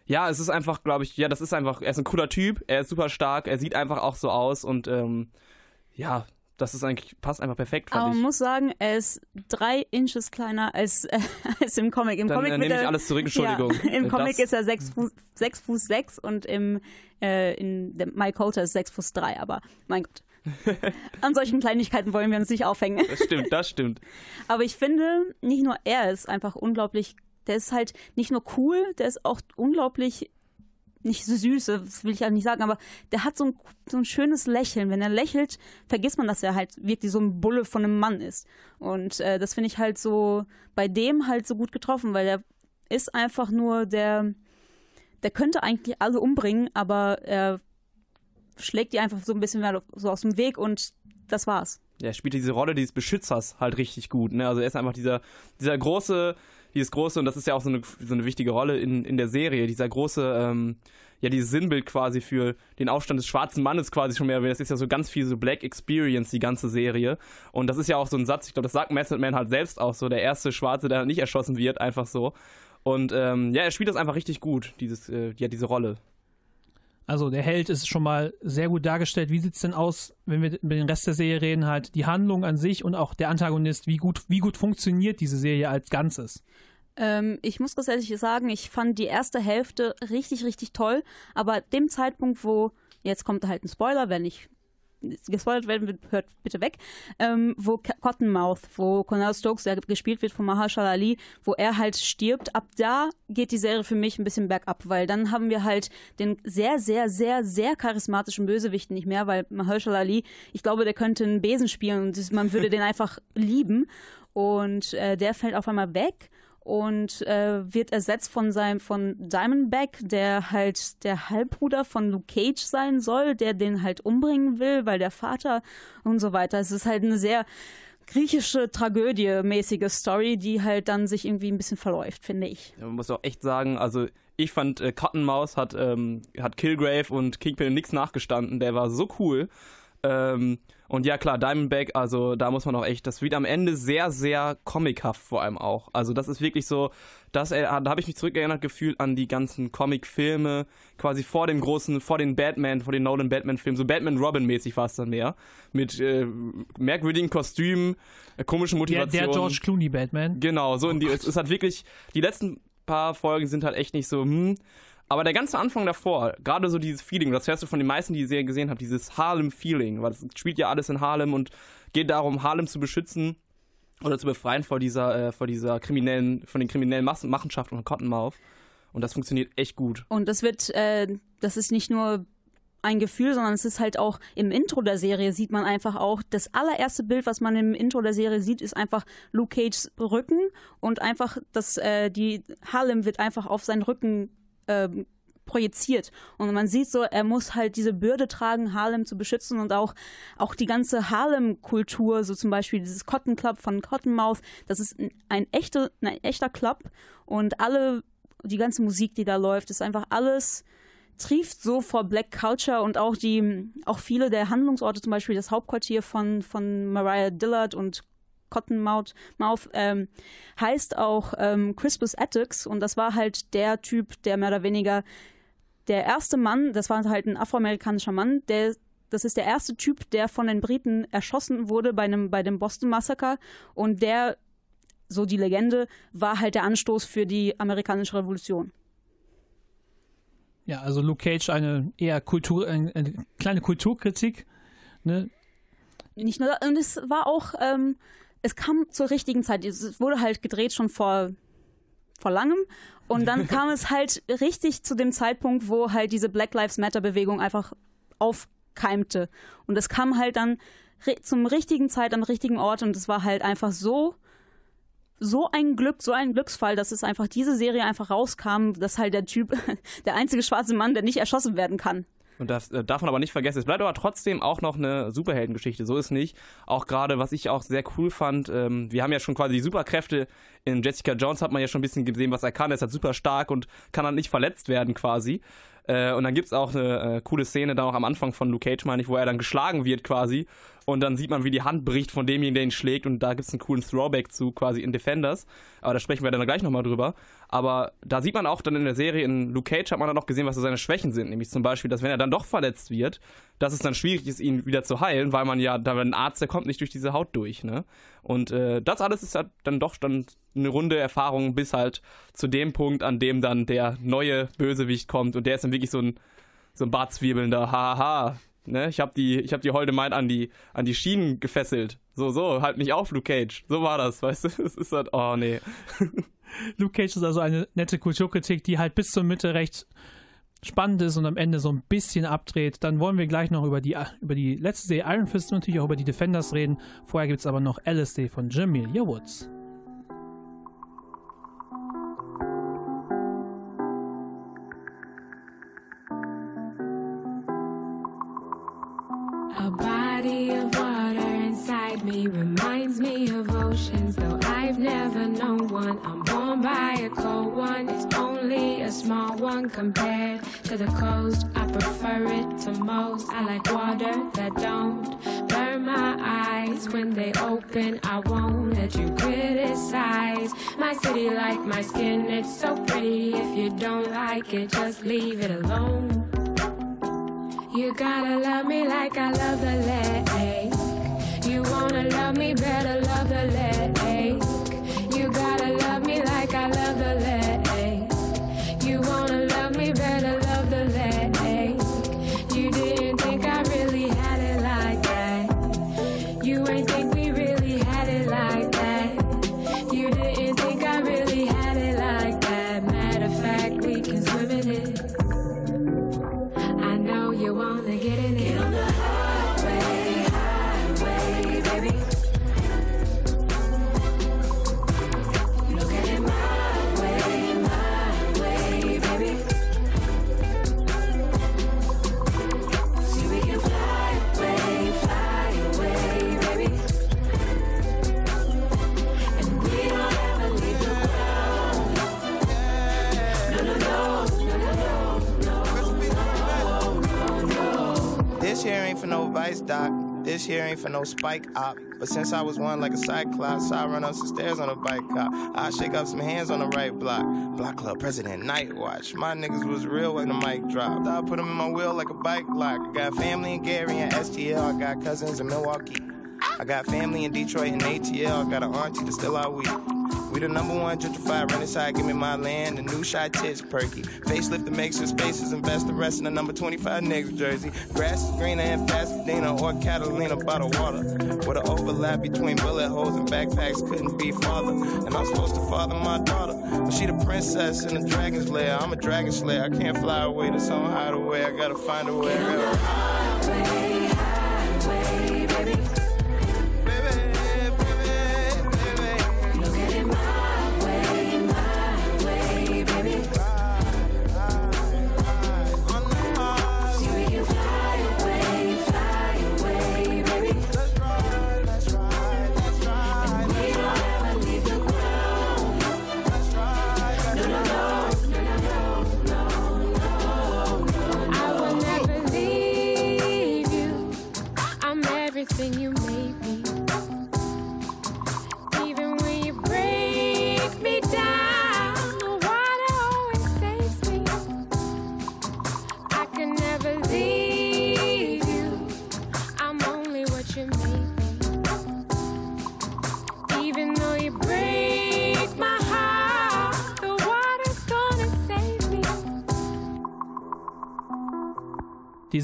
ja, es ist einfach, glaube ich, ja, das ist einfach, er ist ein cooler Typ, er ist super stark, er sieht einfach auch so aus und ähm, ja, das ist eigentlich, passt einfach perfekt, Aber fand man ich. muss sagen, er ist drei Inches kleiner als, äh, [laughs] als im Comic. Im Dann, Comic äh, nehme ich er- alles zurück, [laughs] Entschuldigung. Ja, Im Äh, Comic das- ist er sechs Fuß, sechs Fuß sechs und im äh, in der Mike Coulter ist sechs Fuß drei. Aber mein Gott, [laughs] an solchen Kleinigkeiten wollen wir uns nicht aufhängen. Das stimmt, das stimmt. Aber ich finde, nicht nur er ist einfach unglaublich, der ist halt nicht nur cool, der ist auch unglaublich, nicht so süß, das will ich ja nicht sagen, aber der hat so ein, so ein schönes Lächeln. Wenn er lächelt, vergisst man, dass er halt wirklich so ein Bulle von einem Mann ist. Und äh, das finde ich halt so bei dem halt so gut getroffen, weil der ist einfach nur der, der könnte eigentlich alle umbringen, aber er schlägt die einfach so ein bisschen mehr so aus dem Weg und das war's. Ja, er spielt diese Rolle dieses Beschützers halt richtig gut. Ne? Also er ist einfach dieser, dieser große, dieses große, und das ist ja auch so eine, so eine wichtige Rolle in, in der Serie, dieser große, ähm, ja, dieses Sinnbild quasi für den Aufstand des schwarzen Mannes quasi schon mehr. Das ist ja so ganz viel so Black Experience, die ganze Serie. Und das ist ja auch so ein Satz, ich glaube, das sagt Method Man halt selbst auch so, der erste Schwarze, der nicht erschossen wird, einfach so. Und ähm, ja, er spielt das einfach richtig gut, dieses, äh, ja, diese Rolle. Also der Held ist schon mal sehr gut dargestellt. Wie sieht's denn aus, wenn wir über den Rest der Serie reden, halt die Handlung an sich und auch der Antagonist, wie gut, wie gut funktioniert diese Serie als Ganzes? Ähm, ich muss ganz ehrlich sagen, ich fand die erste Hälfte richtig, richtig toll. Aber ab dem Zeitpunkt, wo, jetzt kommt halt ein Spoiler, wenn ich gespoilert werden hört bitte weg, ähm, wo Cottonmouth, wo Cornel Stokes, der gespielt wird von Mahershala Ali, wo er halt stirbt, ab da geht die Serie für mich ein bisschen bergab, weil dann haben wir halt den sehr, sehr, sehr, sehr charismatischen Bösewicht nicht mehr, weil Mahershala Ali, ich glaube, der könnte einen Besen spielen und man würde den [laughs] einfach lieben. Und äh, der fällt auf einmal weg und äh, wird ersetzt von seinem von Diamondback, der halt der Halbbruder von Luke Cage sein soll, der den halt umbringen will, weil der Vater und so weiter. Es ist halt eine sehr griechische Tragödie-mäßige Story, die halt dann sich irgendwie ein bisschen verläuft, finde ich. Ja, man muss auch echt sagen, also ich fand äh, Cottonmouth hat, ähm, hat Killgrave und Kingpin nichts nachgestanden, der war so cool. Ähm, und ja klar, Diamondback, also da muss man auch echt, das wird am Ende sehr, sehr comichaft vor allem auch. Also das ist wirklich so, dass er, da habe ich mich zurückerinnert gefühlt an die ganzen Comic-Filme, quasi vor dem großen, vor den Batman, vor den Nolan Batman-Filmen, so Batman-Robin-mäßig war es dann mehr. Mit äh, merkwürdigen Kostümen, äh, komischen Der, Motivationen. der George Clooney Batman. Genau, so in die. Es, es hat wirklich. Die letzten paar Folgen sind halt echt nicht so, hm. Aber der ganze Anfang davor, gerade so dieses Feeling, das hörst du von den meisten, die die Serie gesehen haben, dieses Harlem-Feeling, weil das spielt ja alles in Harlem und geht darum, Harlem zu beschützen oder zu befreien vor dieser, äh, vor dieser kriminellen, von den kriminellen Massen, Machenschaften von Cottonmouth. Und das funktioniert echt gut. Und das wird, äh, das ist nicht nur ein Gefühl, sondern es ist halt auch im Intro der Serie sieht man einfach auch, das allererste Bild, was man im Intro der Serie sieht, ist einfach Luke Cages Rücken und einfach das, äh, die Harlem wird einfach auf seinen Rücken ähm, projiziert. Und man sieht so, er muss halt diese Bürde tragen, Harlem zu beschützen und auch, auch die ganze Harlem-Kultur, so zum Beispiel dieses Cotton Club von Cottonmouth, das ist ein, echte, ein echter Club und alle, die ganze Musik, die da läuft, ist einfach alles trieft so vor Black Culture und auch die, auch viele der Handlungsorte, zum Beispiel das Hauptquartier von, von Mariah Dillard und Cottonmouth Mouth, ähm, heißt auch ähm, Crispus Attucks und das war halt der Typ, der mehr oder weniger der erste Mann, das war halt ein afroamerikanischer Mann, der das ist der erste Typ, der von den Briten erschossen wurde bei einem bei dem Boston Massaker und der so die Legende war halt der Anstoß für die amerikanische Revolution. Ja, also Luke Cage eine eher Kultur, eine, eine kleine Kulturkritik. Ne? nicht nur, und es war auch, ähm, es kam zur richtigen Zeit. Es wurde halt gedreht schon vor, vor langem. Und dann [laughs] kam es halt richtig zu dem Zeitpunkt, wo halt diese Black Lives Matter Bewegung einfach aufkeimte. Und es kam halt dann zum richtigen Zeit am richtigen Ort und es war halt einfach so so ein Glück, so ein Glücksfall, dass es einfach diese Serie einfach rauskam, dass halt der Typ, [laughs] der einzige schwarze Mann, der nicht erschossen werden kann. Und das äh, darf man aber nicht vergessen. Es bleibt aber trotzdem auch noch eine Superheldengeschichte. So ist nicht. Auch gerade, was ich auch sehr cool fand, ähm, wir haben ja schon quasi die Superkräfte. In Jessica Jones hat man ja schon ein bisschen gesehen, was er kann. Er ist halt super stark und kann halt nicht verletzt werden quasi. Äh, und dann gibt's auch eine äh, coole Szene da auch am Anfang von Luke Cage, meine ich, wo er dann geschlagen wird quasi. Und dann sieht man, wie die Hand bricht von demjenigen, der ihn schlägt. Und da gibt's einen coolen Throwback zu quasi in Defenders. Aber da sprechen wir dann gleich nochmal drüber. Aber da sieht man auch dann in der Serie, in Luke Cage hat man dann auch gesehen, was so seine Schwächen sind. Nämlich zum Beispiel, dass wenn er dann doch verletzt wird, dass es dann schwierig ist, ihn wieder zu heilen, weil man ja, da ein Arzt, der kommt nicht durch diese Haut durch, ne? Und äh, das alles ist halt dann doch dann eine runde Erfahrung bis halt zu dem Punkt, an dem dann der neue Bösewicht kommt und der ist dann wirklich so ein so ein bartzwiebelnder Haha. Ne? Ich habe die, ich hab die Holde Maid an die, an die Schienen gefesselt. So, so, halt mich auf, Luke Cage. So war das, [laughs] weißt du? Es ist halt, oh nee. [laughs] Luke Cage ist also eine nette Kulturkritik, die halt bis zur Mitte recht spannend ist und am Ende so ein bisschen abdreht. Dann wollen wir gleich noch über die, über die letzte Serie Iron Fist und natürlich auch über die Defenders reden. Vorher gibt es aber noch LSD von Jamelia Woods. A body of water inside me reminds me of oceans, though I've never known one. I'm born by a cold one, it's only a small one compared to the coast. I prefer it to most. I like water that don't burn my eyes when they open. I won't let you criticize my city like my skin. It's so pretty. If you don't like it, just leave it alone. You gotta love me like I love the lake. You wanna love me, better love the lake. This here ain't for no spike op. But since I was one like a cyclops, I run up some stairs on a bike cop. I shake up some hands on the right block. Block Club President Night Watch. My niggas was real when the mic dropped. I put them in my wheel like a bike lock. I got family in Gary and STL. I got cousins in Milwaukee. I got family in Detroit and ATL. I got an auntie that's still out week. We the number one gentrified renaissance. Give me my land. The new shot tits perky. Facelift to make some spaces. Invest the rest in the number 25 niggas jersey. Grass is greener in Pasadena or Catalina the water. With an overlap between bullet holes and backpacks couldn't be farther. And I'm supposed to father my daughter. But she the princess in the dragon's lair. I'm a dragon slayer. I can't fly away to some hideaway. I gotta find a way.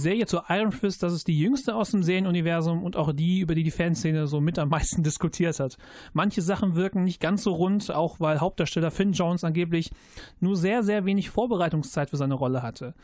Serie zu Iron Fist, das ist die jüngste aus dem Serienuniversum und auch die, über die die Fanszene so mit am meisten [laughs] diskutiert hat. Manche Sachen wirken nicht ganz so rund, auch weil Hauptdarsteller Finn Jones angeblich nur sehr, sehr wenig Vorbereitungszeit für seine Rolle hatte.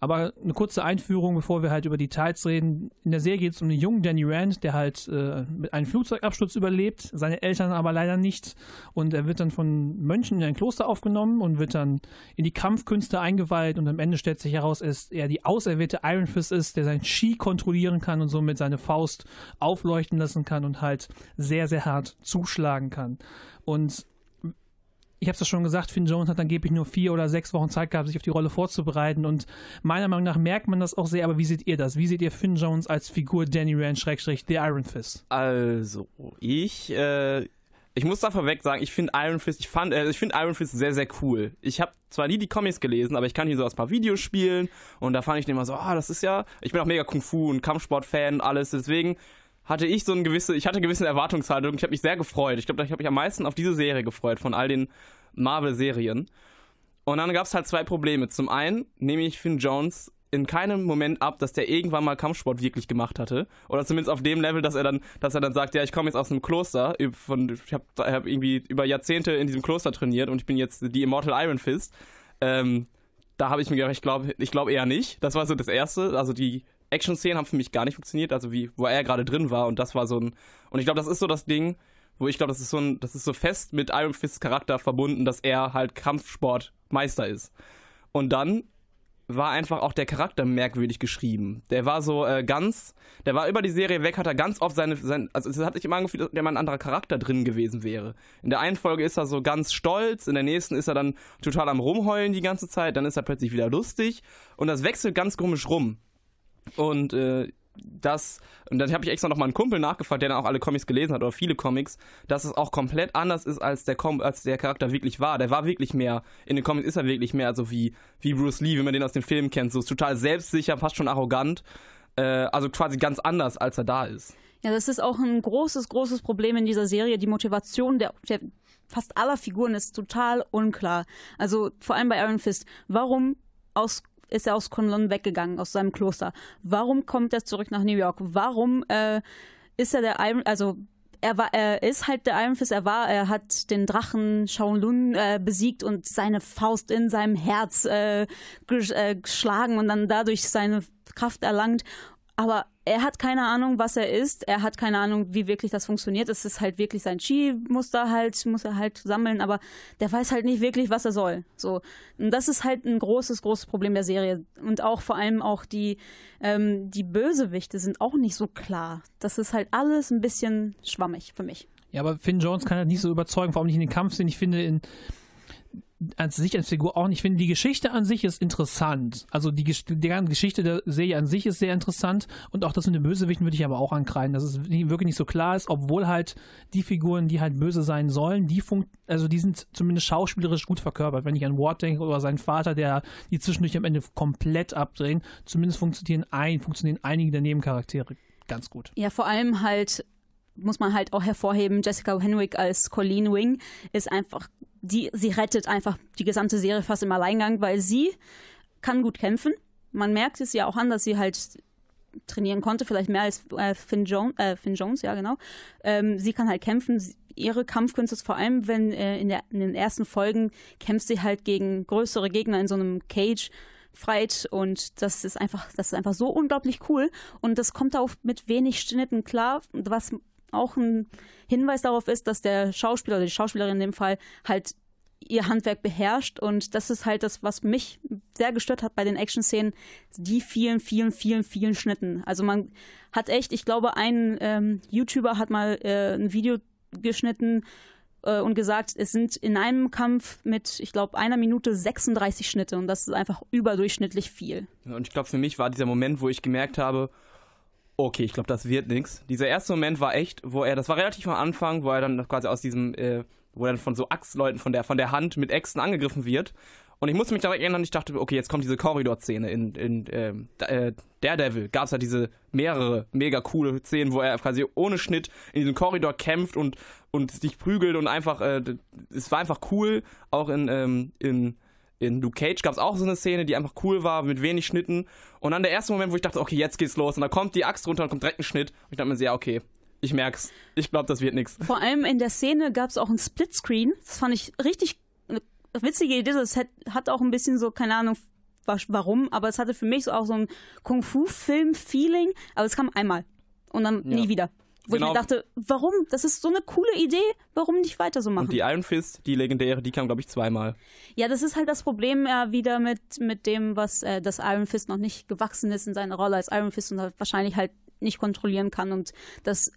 Aber eine kurze Einführung, bevor wir halt über Details reden. In der Serie geht es um einen jungen Danny Rand, der halt äh, mit einem Flugzeugabsturz überlebt, seine Eltern aber leider nicht. Und er wird dann von Mönchen in ein Kloster aufgenommen und wird dann in die Kampfkünste eingeweiht. Und am Ende stellt sich heraus, dass er die auserwählte Iron Fist ist, der sein Ski kontrollieren kann und somit seine Faust aufleuchten lassen kann und halt sehr, sehr hart zuschlagen kann. Und ich habe es ja schon gesagt, Finn Jones hat angeblich nur vier oder sechs Wochen Zeit gehabt, sich auf die Rolle vorzubereiten. Und meiner Meinung nach merkt man das auch sehr. Aber wie seht ihr das? Wie seht ihr Finn Jones als Figur Danny Rand Schrägstrich The Iron Fist? Also, ich, äh, ich muss da vorweg sagen, ich finde Iron Fist, ich äh, ich finde Iron Fist sehr, sehr cool. Ich habe zwar nie die Comics gelesen, aber ich kann hier so aus ein paar Videos spielen und da fand ich immer so, ah, das ist ja, ich bin auch mega Kung Fu und Kampfsport-Fan und alles, deswegen hatte ich so eine gewisse, ich hatte gewisse Erwartungshaltung. Ich habe mich sehr gefreut. Ich glaube, ich habe mich am meisten auf diese Serie gefreut von all den Marvel-Serien. Und dann gab es halt zwei Probleme. Zum einen nehme ich Finn Jones in keinem Moment ab, dass der irgendwann mal Kampfsport wirklich gemacht hatte. Oder zumindest auf dem Level, dass er dann, dass er dann sagt, ja, ich komme jetzt aus einem Kloster, von, ich habe hab irgendwie über Jahrzehnte in diesem Kloster trainiert und ich bin jetzt die Immortal Iron Fist. Ähm, da habe ich mir gedacht, ich glaube ich glaub eher nicht. Das war so das Erste. Also die Action-Szenen haben für mich gar nicht funktioniert, also wie, wo er gerade drin war und das war so ein, und ich glaube, das ist so das Ding, wo ich glaube, das ist so ein, das ist so fest mit Iron Fists Charakter verbunden, dass er halt Kampfsportmeister ist. Und dann war einfach auch der Charakter merkwürdig geschrieben. Der war so äh, ganz, der war über die Serie weg, hat er ganz oft seine, sein, also es hat sich immer angefühlt, dass der mal ein anderer Charakter drin gewesen wäre. In der einen Folge ist er so ganz stolz, in der nächsten ist er dann total am Rumheulen die ganze Zeit, dann ist er plötzlich wieder lustig und das wechselt ganz komisch rum. Und äh, das, und dann habe ich extra noch mal einen Kumpel nachgefragt, der dann auch alle Comics gelesen hat oder viele Comics, dass es auch komplett anders ist, als der, Com als der Charakter wirklich war. Der war wirklich mehr, in den Comics ist er wirklich mehr so wie, wie Bruce Lee, wie man den aus dem Film kennt, so ist total selbstsicher, fast schon arrogant, äh, also quasi ganz anders, als er da ist. Ja, das ist auch ein großes, großes Problem in dieser Serie. Die Motivation der, der fast aller Figuren ist total unklar. Also vor allem bei Iron Fist. Warum aus ist er aus Kunlun weggegangen, aus seinem Kloster. Warum kommt er zurück nach New York? Warum äh, ist er der Iron, also er war, er ist halt der Iron Fist, er war, er hat den Drachen Shaolun äh, besiegt und seine Faust in seinem Herz äh, äh geschlagen und dann dadurch seine Kraft erlangt. Aber er hat keine Ahnung, was er ist. Er hat keine Ahnung, wie wirklich das funktioniert. Es ist halt wirklich sein Chi-Muster halt, muss er halt sammeln, aber der weiß halt nicht wirklich, was er soll. So. Und das ist halt ein großes, großes Problem der Serie. Und auch vor allem auch die, ähm, die Bösewichte sind auch nicht so klar. Das ist halt alles ein bisschen schwammig für mich. Ja, aber Finn Jones kann halt nicht so überzeugen, vor allem nicht in den Kampfszenen. Ich finde, in, an sich als Figur auch nicht. Ich finde, die Geschichte an sich ist interessant. Also die, die Geschichte der Serie an sich ist sehr interessant und auch das mit den Bösewichten würde ich aber auch ankreiden, dass es wirklich nicht so klar ist, obwohl halt die Figuren, die halt böse sein sollen, die funkt, also die sind zumindest schauspielerisch gut verkörpert. Wenn ich an Ward denke oder seinen Vater, der die zwischendurch am Ende komplett abdrehen, zumindest funktionieren ein, funktionieren einige der Nebencharaktere ganz gut. Ja, vor allem halt muss man halt auch hervorheben, Jessica Henwick als Colleen Wing ist einfach die, sie rettet einfach die gesamte Serie fast im Alleingang, weil sie kann gut kämpfen. Man merkt es ja auch an, dass sie halt trainieren konnte, vielleicht mehr als äh, Finn, Jones, äh, Finn Jones, ja genau. Ähm, sie kann halt kämpfen. Ihre Kampfkünste ist vor allem, wenn äh, in, der, in, den ersten Folgen kämpft sie halt gegen größere Gegner in so einem Cage. Fight und das ist einfach, das ist einfach so unglaublich cool und das kommt auch mit wenig Schnitten klar, was auch ein Hinweis darauf ist, dass der Schauspieler oder die Schauspielerin in dem Fall halt ihr Handwerk beherrscht und das ist halt das, was mich sehr gestört hat bei den Action-Szenen, die vielen, vielen, vielen, vielen Schnitten. Also man hat echt, ich glaube, ein ähm, YouTuber hat mal äh, ein Video geschnitten äh, und gesagt, es sind in einem Kampf mit, ich glaube, einer Minute 36 Schnitte und das ist einfach überdurchschnittlich viel. Und ich glaube, für mich war dieser Moment, wo ich gemerkt habe, okay, ich glaube, das wird nichts. Dieser erste Moment war echt, wo er, das war relativ am Anfang, wo er dann quasi aus diesem, äh, wo er dann von so Axtleuten von der, von der Hand mit Äxten angegriffen wird. Und ich musste mich daran erinnern, ich dachte, okay, jetzt kommt diese Korridor-Szene in, in ähm, äh, Daredevil. Gab es ja diese mehrere mega coole Szenen, wo er quasi ohne Schnitt in diesem Korridor kämpft und, und sich prügelt und einfach, äh, es war einfach cool, auch in, ähm, in in Luke Cage gab es auch so eine Szene, die einfach cool war, mit wenig Schnitten. Und dann der erste Moment, wo ich dachte, okay, jetzt geht's los. Und da kommt die Axt runter und kommt direkt ein Schnitt. Und ich dachte mir so, ja, okay, ich merk's. Ich glaube, das wird nichts. Vor allem in der Szene gab es auch ein Splitscreen. Das fand ich richtig eine witzige Idee. Das hat, hat auch ein bisschen so, keine Ahnung, wa- warum, aber es hatte für mich so auch so ein Kung-Fu-Film-Feeling. Aber es kam einmal und dann Ja. nie wieder. Wo Genau. ich mir dachte, warum? Das ist so eine coole Idee. Warum nicht weiter so machen? Und die Iron Fist, die legendäre, die kam, glaube ich, zweimal. Ja, das ist halt das Problem ja wieder mit, mit dem, was äh, das Iron Fist noch nicht gewachsen ist in seiner Rolle als Iron Fist und halt wahrscheinlich halt nicht kontrollieren kann und das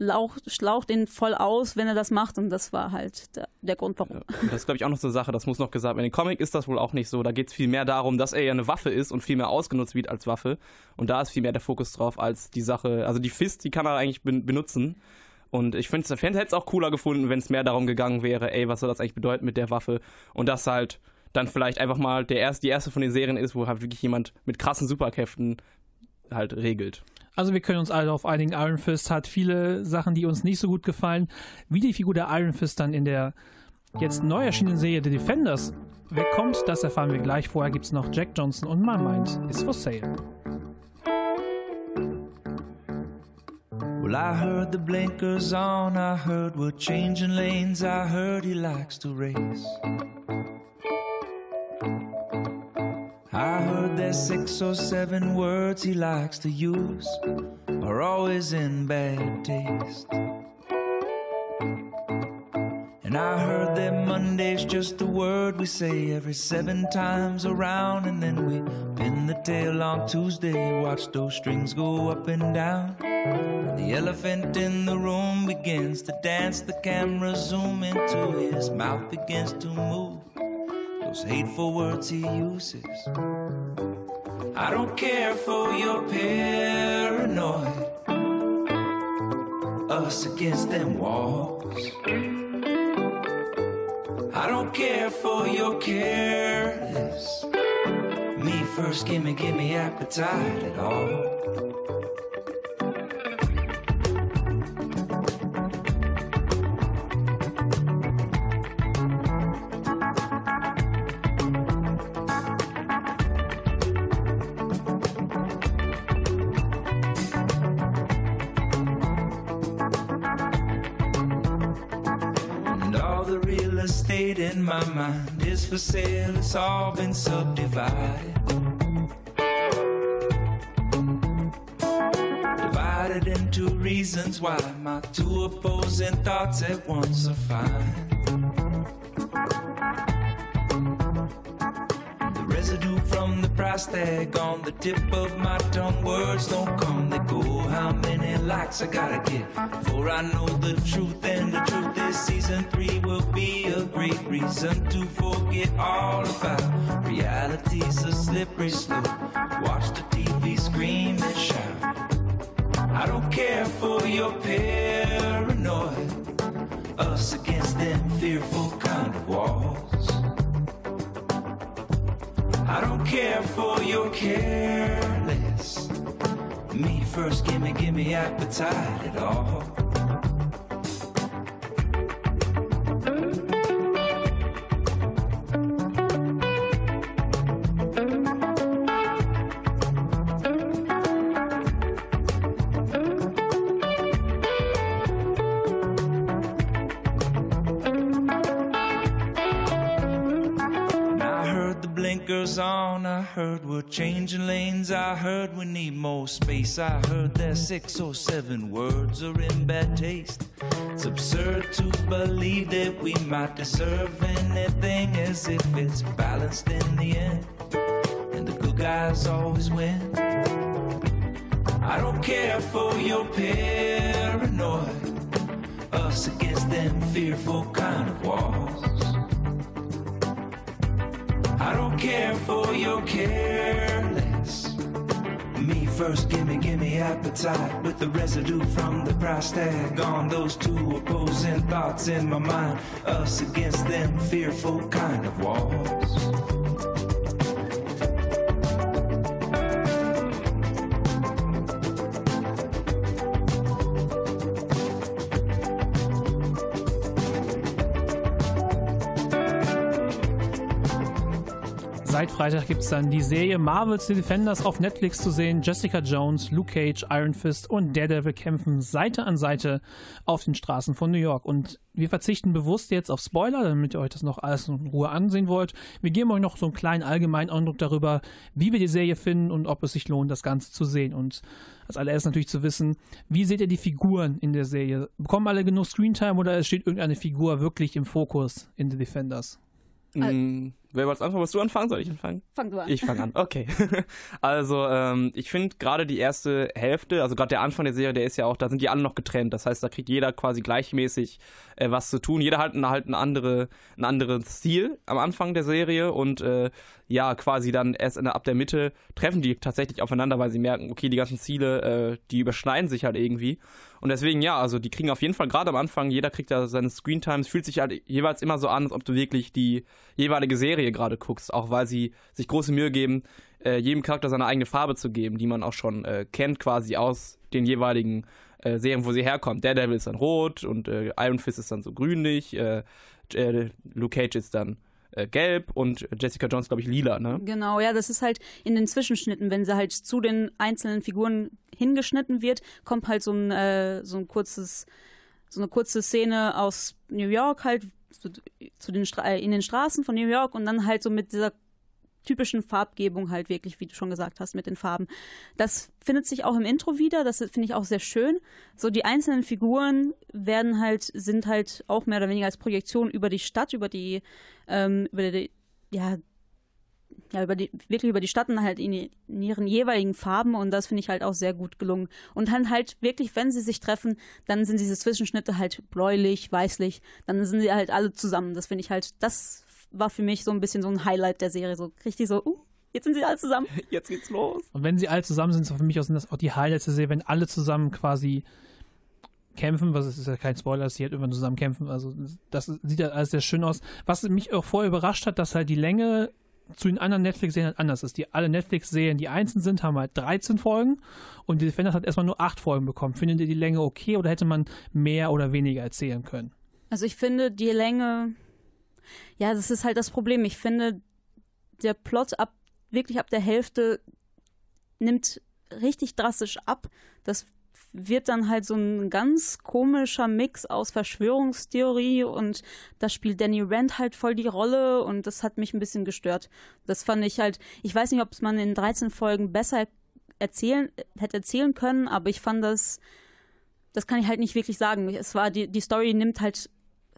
lauch, schlaucht ihn voll aus, wenn er das macht und das war halt der, der Grund, warum. Und das ist, glaube ich, auch noch so eine Sache, das muss noch gesagt werden. In den Comic ist das wohl auch nicht so. Da geht es viel mehr darum, dass er ja eine Waffe ist und viel mehr ausgenutzt wird als Waffe. Und da ist viel mehr der Fokus drauf als die Sache. Also die Fist, die kann er eigentlich ben- benutzen. Und ich finde, Fans hätte es auch cooler gefunden, wenn es mehr darum gegangen wäre, ey, was soll das eigentlich bedeuten mit der Waffe? Und das halt dann vielleicht einfach mal der erste, die erste von den Serien ist, wo halt wirklich jemand mit krassen Superkräften halt regelt. Also wir können uns alle auf einigen. Iron Fist hat viele Sachen, die uns nicht so gut gefallen. Wie die Figur der Iron Fist dann in der jetzt neu erschienenen Serie The Defenders wegkommt, das erfahren wir gleich. Vorher gibt es noch Jack Johnson und My Mind is for Sale. Well, I heard the blinkers on, I heard we're changing lanes, I heard he likes to race. I heard there's six or seven words he likes to use, are always in bad taste. And I heard that Monday's just a word we say every seven times around, and then we pin the tail on Tuesday, watch those strings go up and down. And the elephant in the room begins to dance, the camera zoom into his mouth begins to move. Those hateful words he uses. I don't care for your paranoid. Us against them walls. I don't care for your careless. Me first, gimme, gimme appetite at all. It's all been subdivided. Divided into reasons why my two opposing thoughts at once are fine. The residue from the price tag on the tip of my tongue, words don't come, they go. How many likes I gotta get before I know the truth? And the truth reason to forget all about reality's a slippery slope. Watch the TV scream and shout. I don't care for your paranoid. Us against them fearful kind of walls. I don't care for your careless. Me first, gimme, gimme appetite at all. Blinkers on, I heard we're changing lanes, I heard we need more space, I heard that six or seven words are in bad taste. It's absurd to believe that we might deserve anything as if it's balanced in the end, and the good guys always win. I don't care for your paranoid, us against them fearful kind of walls. I don't care for your careless. Me first, gimme, gimme appetite with the residue from the price tag on those two opposing thoughts in my mind. Us against them fearful kind of walls. Freitag gibt es dann die Serie Marvel's The Defenders auf Netflix zu sehen. Jessica Jones, Luke Cage, Iron Fist und Daredevil kämpfen Seite an Seite auf den Straßen von New York. Und wir verzichten bewusst jetzt auf Spoiler, damit ihr euch das noch alles in Ruhe ansehen wollt. Wir geben euch noch so einen kleinen allgemeinen Eindruck darüber, wie wir die Serie finden und ob es sich lohnt, das Ganze zu sehen. Und als allererstes natürlich zu wissen, wie seht ihr die Figuren in der Serie? Bekommen alle genug Screentime oder steht irgendeine Figur wirklich im Fokus in The Defenders? Mm, wer wollte anfangen? Willst du anfangen? Soll ich anfangen? Fang du an. Ich fange an. Okay. [laughs] also, ähm, ich finde gerade die erste Hälfte, also gerade der Anfang der Serie, der ist ja auch, da sind die alle noch getrennt. Das heißt, da kriegt jeder quasi gleichmäßig äh, was zu tun. Jeder hat halt ein, andere, ein anderes Ziel am Anfang der Serie und äh, ja, quasi dann erst in der, ab der Mitte treffen die tatsächlich aufeinander, weil sie merken, okay, die ganzen Ziele, äh, die überschneiden sich halt irgendwie. Und deswegen, ja, also die kriegen auf jeden Fall gerade am Anfang, jeder kriegt da seine Screentimes, fühlt sich halt jeweils immer so an, als ob du wirklich die jeweilige Serie gerade guckst, auch weil sie sich große Mühe geben, äh, jedem Charakter seine eigene Farbe zu geben, die man auch schon äh, kennt quasi aus den jeweiligen äh, Serien, wo sie herkommt. Daredevil ist dann rot und äh, Iron Fist ist dann so grünlich, äh, äh, Luke Cage ist dann äh, gelb und Jessica Jones, glaube ich, lila, ne? Genau, ja, das ist halt in den Zwischenschnitten, wenn sie halt zu den einzelnen Figuren hingeschnitten wird, kommt halt so ein, äh, so ein kurzes, so eine kurze Szene aus New York halt zu, den Stra in den Straßen von New York und dann halt so mit dieser typischen Farbgebung halt wirklich, wie du schon gesagt hast, mit den Farben. Das findet sich auch im Intro wieder, das finde ich auch sehr schön. So die einzelnen Figuren werden halt, sind halt auch mehr oder weniger als Projektion über die Stadt, über die, ähm, über die, ja, ja, über die, wirklich über die Stadt und halt in, in ihren jeweiligen Farben und das finde ich halt auch sehr gut gelungen. Und dann halt wirklich, wenn sie sich treffen, dann sind diese Zwischenschnitte halt bläulich, weißlich, dann sind sie halt alle zusammen. Das finde ich halt, das war für mich so ein bisschen so ein Highlight der Serie. So richtig so, uh, jetzt sind sie alle zusammen. [laughs] Jetzt geht's los. Und wenn sie alle zusammen sind, so für mich sind das auch die Highlights der Serie, wenn alle zusammen quasi kämpfen, was ist ja kein Spoiler, dass sie halt immer zusammen kämpfen. Also das sieht halt alles sehr schön aus. Was mich auch vorher überrascht hat, dass halt die Länge zu den anderen Netflix-Serien halt anders ist. Die alle Netflix-Serien, die einzeln sind, haben halt 13 Folgen und die Defenders hat erstmal nur 8 Folgen bekommen. Findet ihr die Länge okay oder hätte man mehr oder weniger erzählen können? Also ich finde die Länge, ja, das ist halt das Problem. Ich finde, der Plot ab wirklich ab der Hälfte nimmt richtig drastisch ab. Das wird dann halt so ein ganz komischer Mix aus Verschwörungstheorie und da spielt Danny Rand halt voll die Rolle und das hat mich ein bisschen gestört. Das fand ich halt, ich weiß nicht, ob es man in 13 Folgen besser erzählen, hätte erzählen können, aber ich fand das, das kann ich halt nicht wirklich sagen. Es war, die, die Story nimmt halt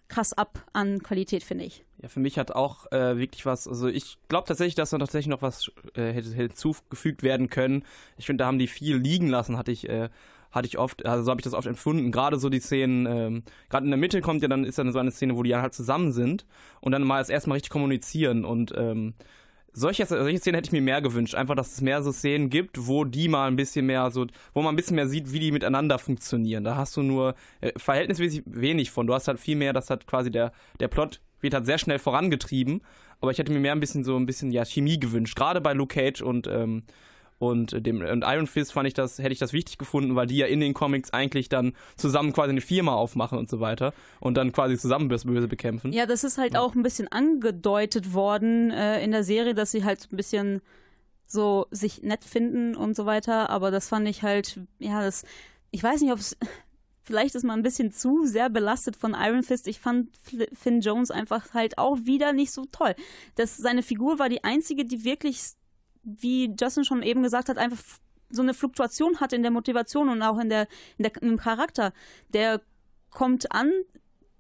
krass ab an Qualität, finde ich. Ja, für mich hat auch äh, wirklich was, also ich glaube tatsächlich, dass da tatsächlich noch was äh, hätte hinzugefügt werden können. Ich finde, da haben die viel liegen lassen, hatte ich, äh, hatte ich oft, also so habe ich das oft empfunden. Gerade so die Szenen, ähm, gerade in der Mitte kommt ja dann, ist dann so eine Szene, wo die halt zusammen sind und dann mal das erste Mal richtig kommunizieren und ähm, solche, solche Szenen hätte ich mir mehr gewünscht. Einfach, dass es mehr so Szenen gibt, wo die mal ein bisschen mehr so, wo man ein bisschen mehr sieht, wie die miteinander funktionieren. Da hast du nur äh, verhältnismäßig wenig von. Du hast halt viel mehr, das hat quasi der, der Plot wird halt sehr schnell vorangetrieben. Aber ich hätte mir mehr ein bisschen so ein bisschen, ja, Chemie gewünscht. Gerade bei Luke Cage und, ähm, und dem und Iron Fist fand ich das, hätte ich das wichtig gefunden, weil die ja in den Comics eigentlich dann zusammen quasi eine Firma aufmachen und so weiter und dann quasi zusammen das Böse bekämpfen. Ja, das ist halt ja. auch ein bisschen angedeutet worden äh, in der Serie, dass sie halt ein bisschen so sich nett finden und so weiter, aber das fand ich halt, ja, das, ich weiß nicht, ob es, [laughs] vielleicht ist man ein bisschen zu sehr belastet von Iron Fist. Ich fand Finn Jones einfach halt auch wieder nicht so toll. Das, seine Figur war die einzige, die wirklich wie Justin schon eben gesagt hat, einfach so eine Fluktuation hat in der Motivation und auch in der, in der im Charakter. Der kommt an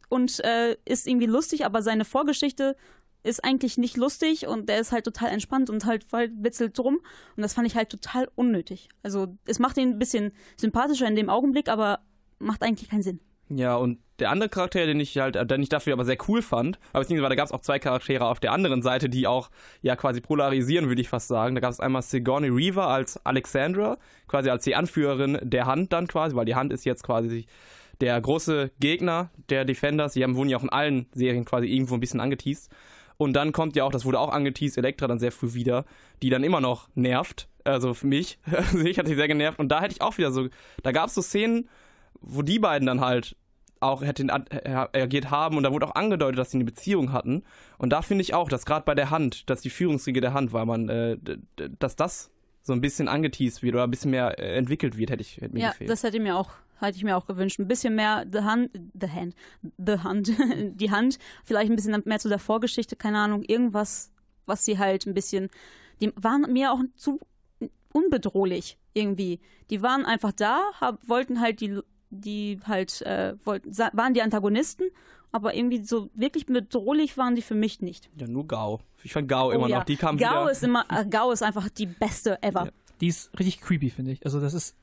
und äh, ist irgendwie lustig, aber seine Vorgeschichte ist eigentlich nicht lustig und der ist halt total entspannt und halt voll witzelt drum. Und das fand ich halt total unnötig. Also es macht ihn ein bisschen sympathischer in dem Augenblick, aber macht eigentlich keinen Sinn. Ja, und der andere Charakter, den ich halt, den ich dafür aber sehr cool fand, aber beziehungsweise da gab es auch zwei Charaktere auf der anderen Seite, die auch ja quasi polarisieren, würde ich fast sagen. Da gab es einmal Sigourney Reaver als Alexandra, quasi als die Anführerin der Hand dann quasi, weil die Hand ist jetzt quasi der große Gegner der Defenders. Die haben, wurden ja auch in allen Serien quasi irgendwo ein bisschen angeteased. Und dann kommt ja auch, das wurde auch angeteased, Elektra dann sehr früh wieder, die dann immer noch nervt. Also für mich, also ich hatte sie sehr genervt. Und da hätte ich auch wieder so, da gab es so Szenen, wo die beiden dann halt auch hätte reagiert haben und da wurde auch angedeutet, dass sie eine Beziehung hatten. Und da finde ich auch, dass gerade bei der Hand, dass die Führungsriege der Hand, weil man, äh, dass das so ein bisschen angeteased wird oder ein bisschen mehr äh, entwickelt wird, hätte ich hätte mir ja, gefehlt. das hätte mir auch hätte ich mir auch gewünscht. Ein bisschen mehr The Hand, The Hand, The Hand, [laughs] die Hand, vielleicht ein bisschen mehr zu der Vorgeschichte, keine Ahnung, irgendwas, was sie halt ein bisschen, die waren mir auch zu unbedrohlich irgendwie. Die waren einfach da, hab, wollten halt die, die halt, äh, wollten, waren die Antagonisten, aber irgendwie so wirklich bedrohlich waren die für mich nicht. Ja, nur Gao. Ich fand Gao oh, immer ja. noch. Die kam Gao wieder. ist immer, äh, Gao ist einfach die beste ever. Ja. Die ist richtig creepy, finde ich. Also das ist,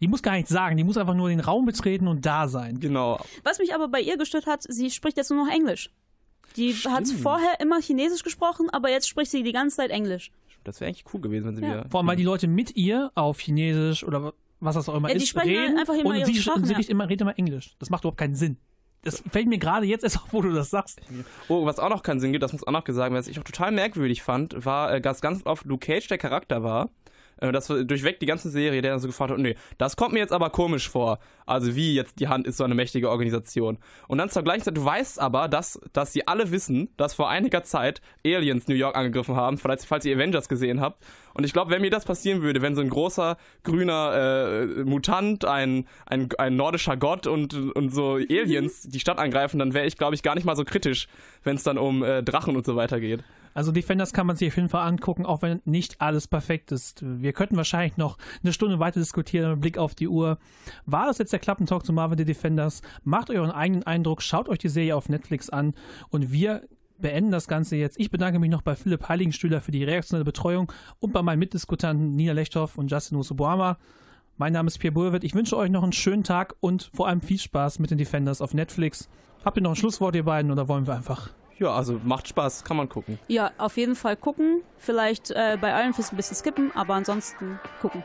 die muss gar nichts sagen, die muss einfach nur den Raum betreten und da sein. Genau. Was mich aber bei ihr gestört hat, sie spricht jetzt nur noch Englisch. Die Stimmt. hat vorher immer Chinesisch gesprochen, aber jetzt spricht sie die ganze Zeit Englisch. Das wäre eigentlich cool gewesen, wenn sie Ja. wieder. Vor allem, weil die Leute mit ihr auf Chinesisch oder was das auch immer Ja, die ist, sprechen halt reden einfach immer und sie, Sprachen, sie ja. redet immer, redet immer Englisch. Das macht überhaupt keinen Sinn. Das fällt mir gerade jetzt erst auf, wo du das sagst. Oh, was auch noch keinen Sinn gibt, das muss auch noch gesagt werden, was ich auch total merkwürdig fand, war, äh, dass ganz oft Luke Cage der Charakter war. Äh, Das durchweg die ganze Serie, der dann so gefragt hat, nee, das kommt mir jetzt aber komisch vor. Also wie jetzt die Hand ist so eine mächtige Organisation. Und dann zur gleichen Zeit, du weißt aber, dass, dass sie alle wissen, dass vor einiger Zeit Aliens New York angegriffen haben, falls, falls ihr Avengers gesehen habt. Und ich glaube, wenn mir das passieren würde, wenn so ein großer grüner äh, Mutant, ein, ein, ein nordischer Gott und, und so Aliens die Stadt angreifen, dann wäre ich, glaube ich, gar nicht mal so kritisch, wenn es dann um äh, Drachen und so weiter geht. Also Defenders kann man sich auf jeden Fall angucken, auch wenn nicht alles perfekt ist. Wir könnten wahrscheinlich noch eine Stunde weiter diskutieren mit Blick auf die Uhr. War das jetzt der Klappentalk zu Marvel The Defenders? Macht euren eigenen Eindruck, schaut euch die Serie auf Netflix an und wir beenden das Ganze jetzt. Ich bedanke mich noch bei Philipp Heiligenstühler für die reaktionelle Betreuung und bei meinen Mitdiskutanten Nina Lechthoff und Justin Usubuama. Mein Name ist Pierre Burwitt. Ich wünsche euch noch einen schönen Tag und vor allem viel Spaß mit den Defenders auf Netflix. Habt ihr noch ein Schlusswort, ihr beiden, oder wollen wir einfach? Ja, also macht Spaß, kann man gucken. Ja, auf jeden Fall gucken. Vielleicht äh, bei Iron Fist ein bisschen skippen, aber ansonsten gucken.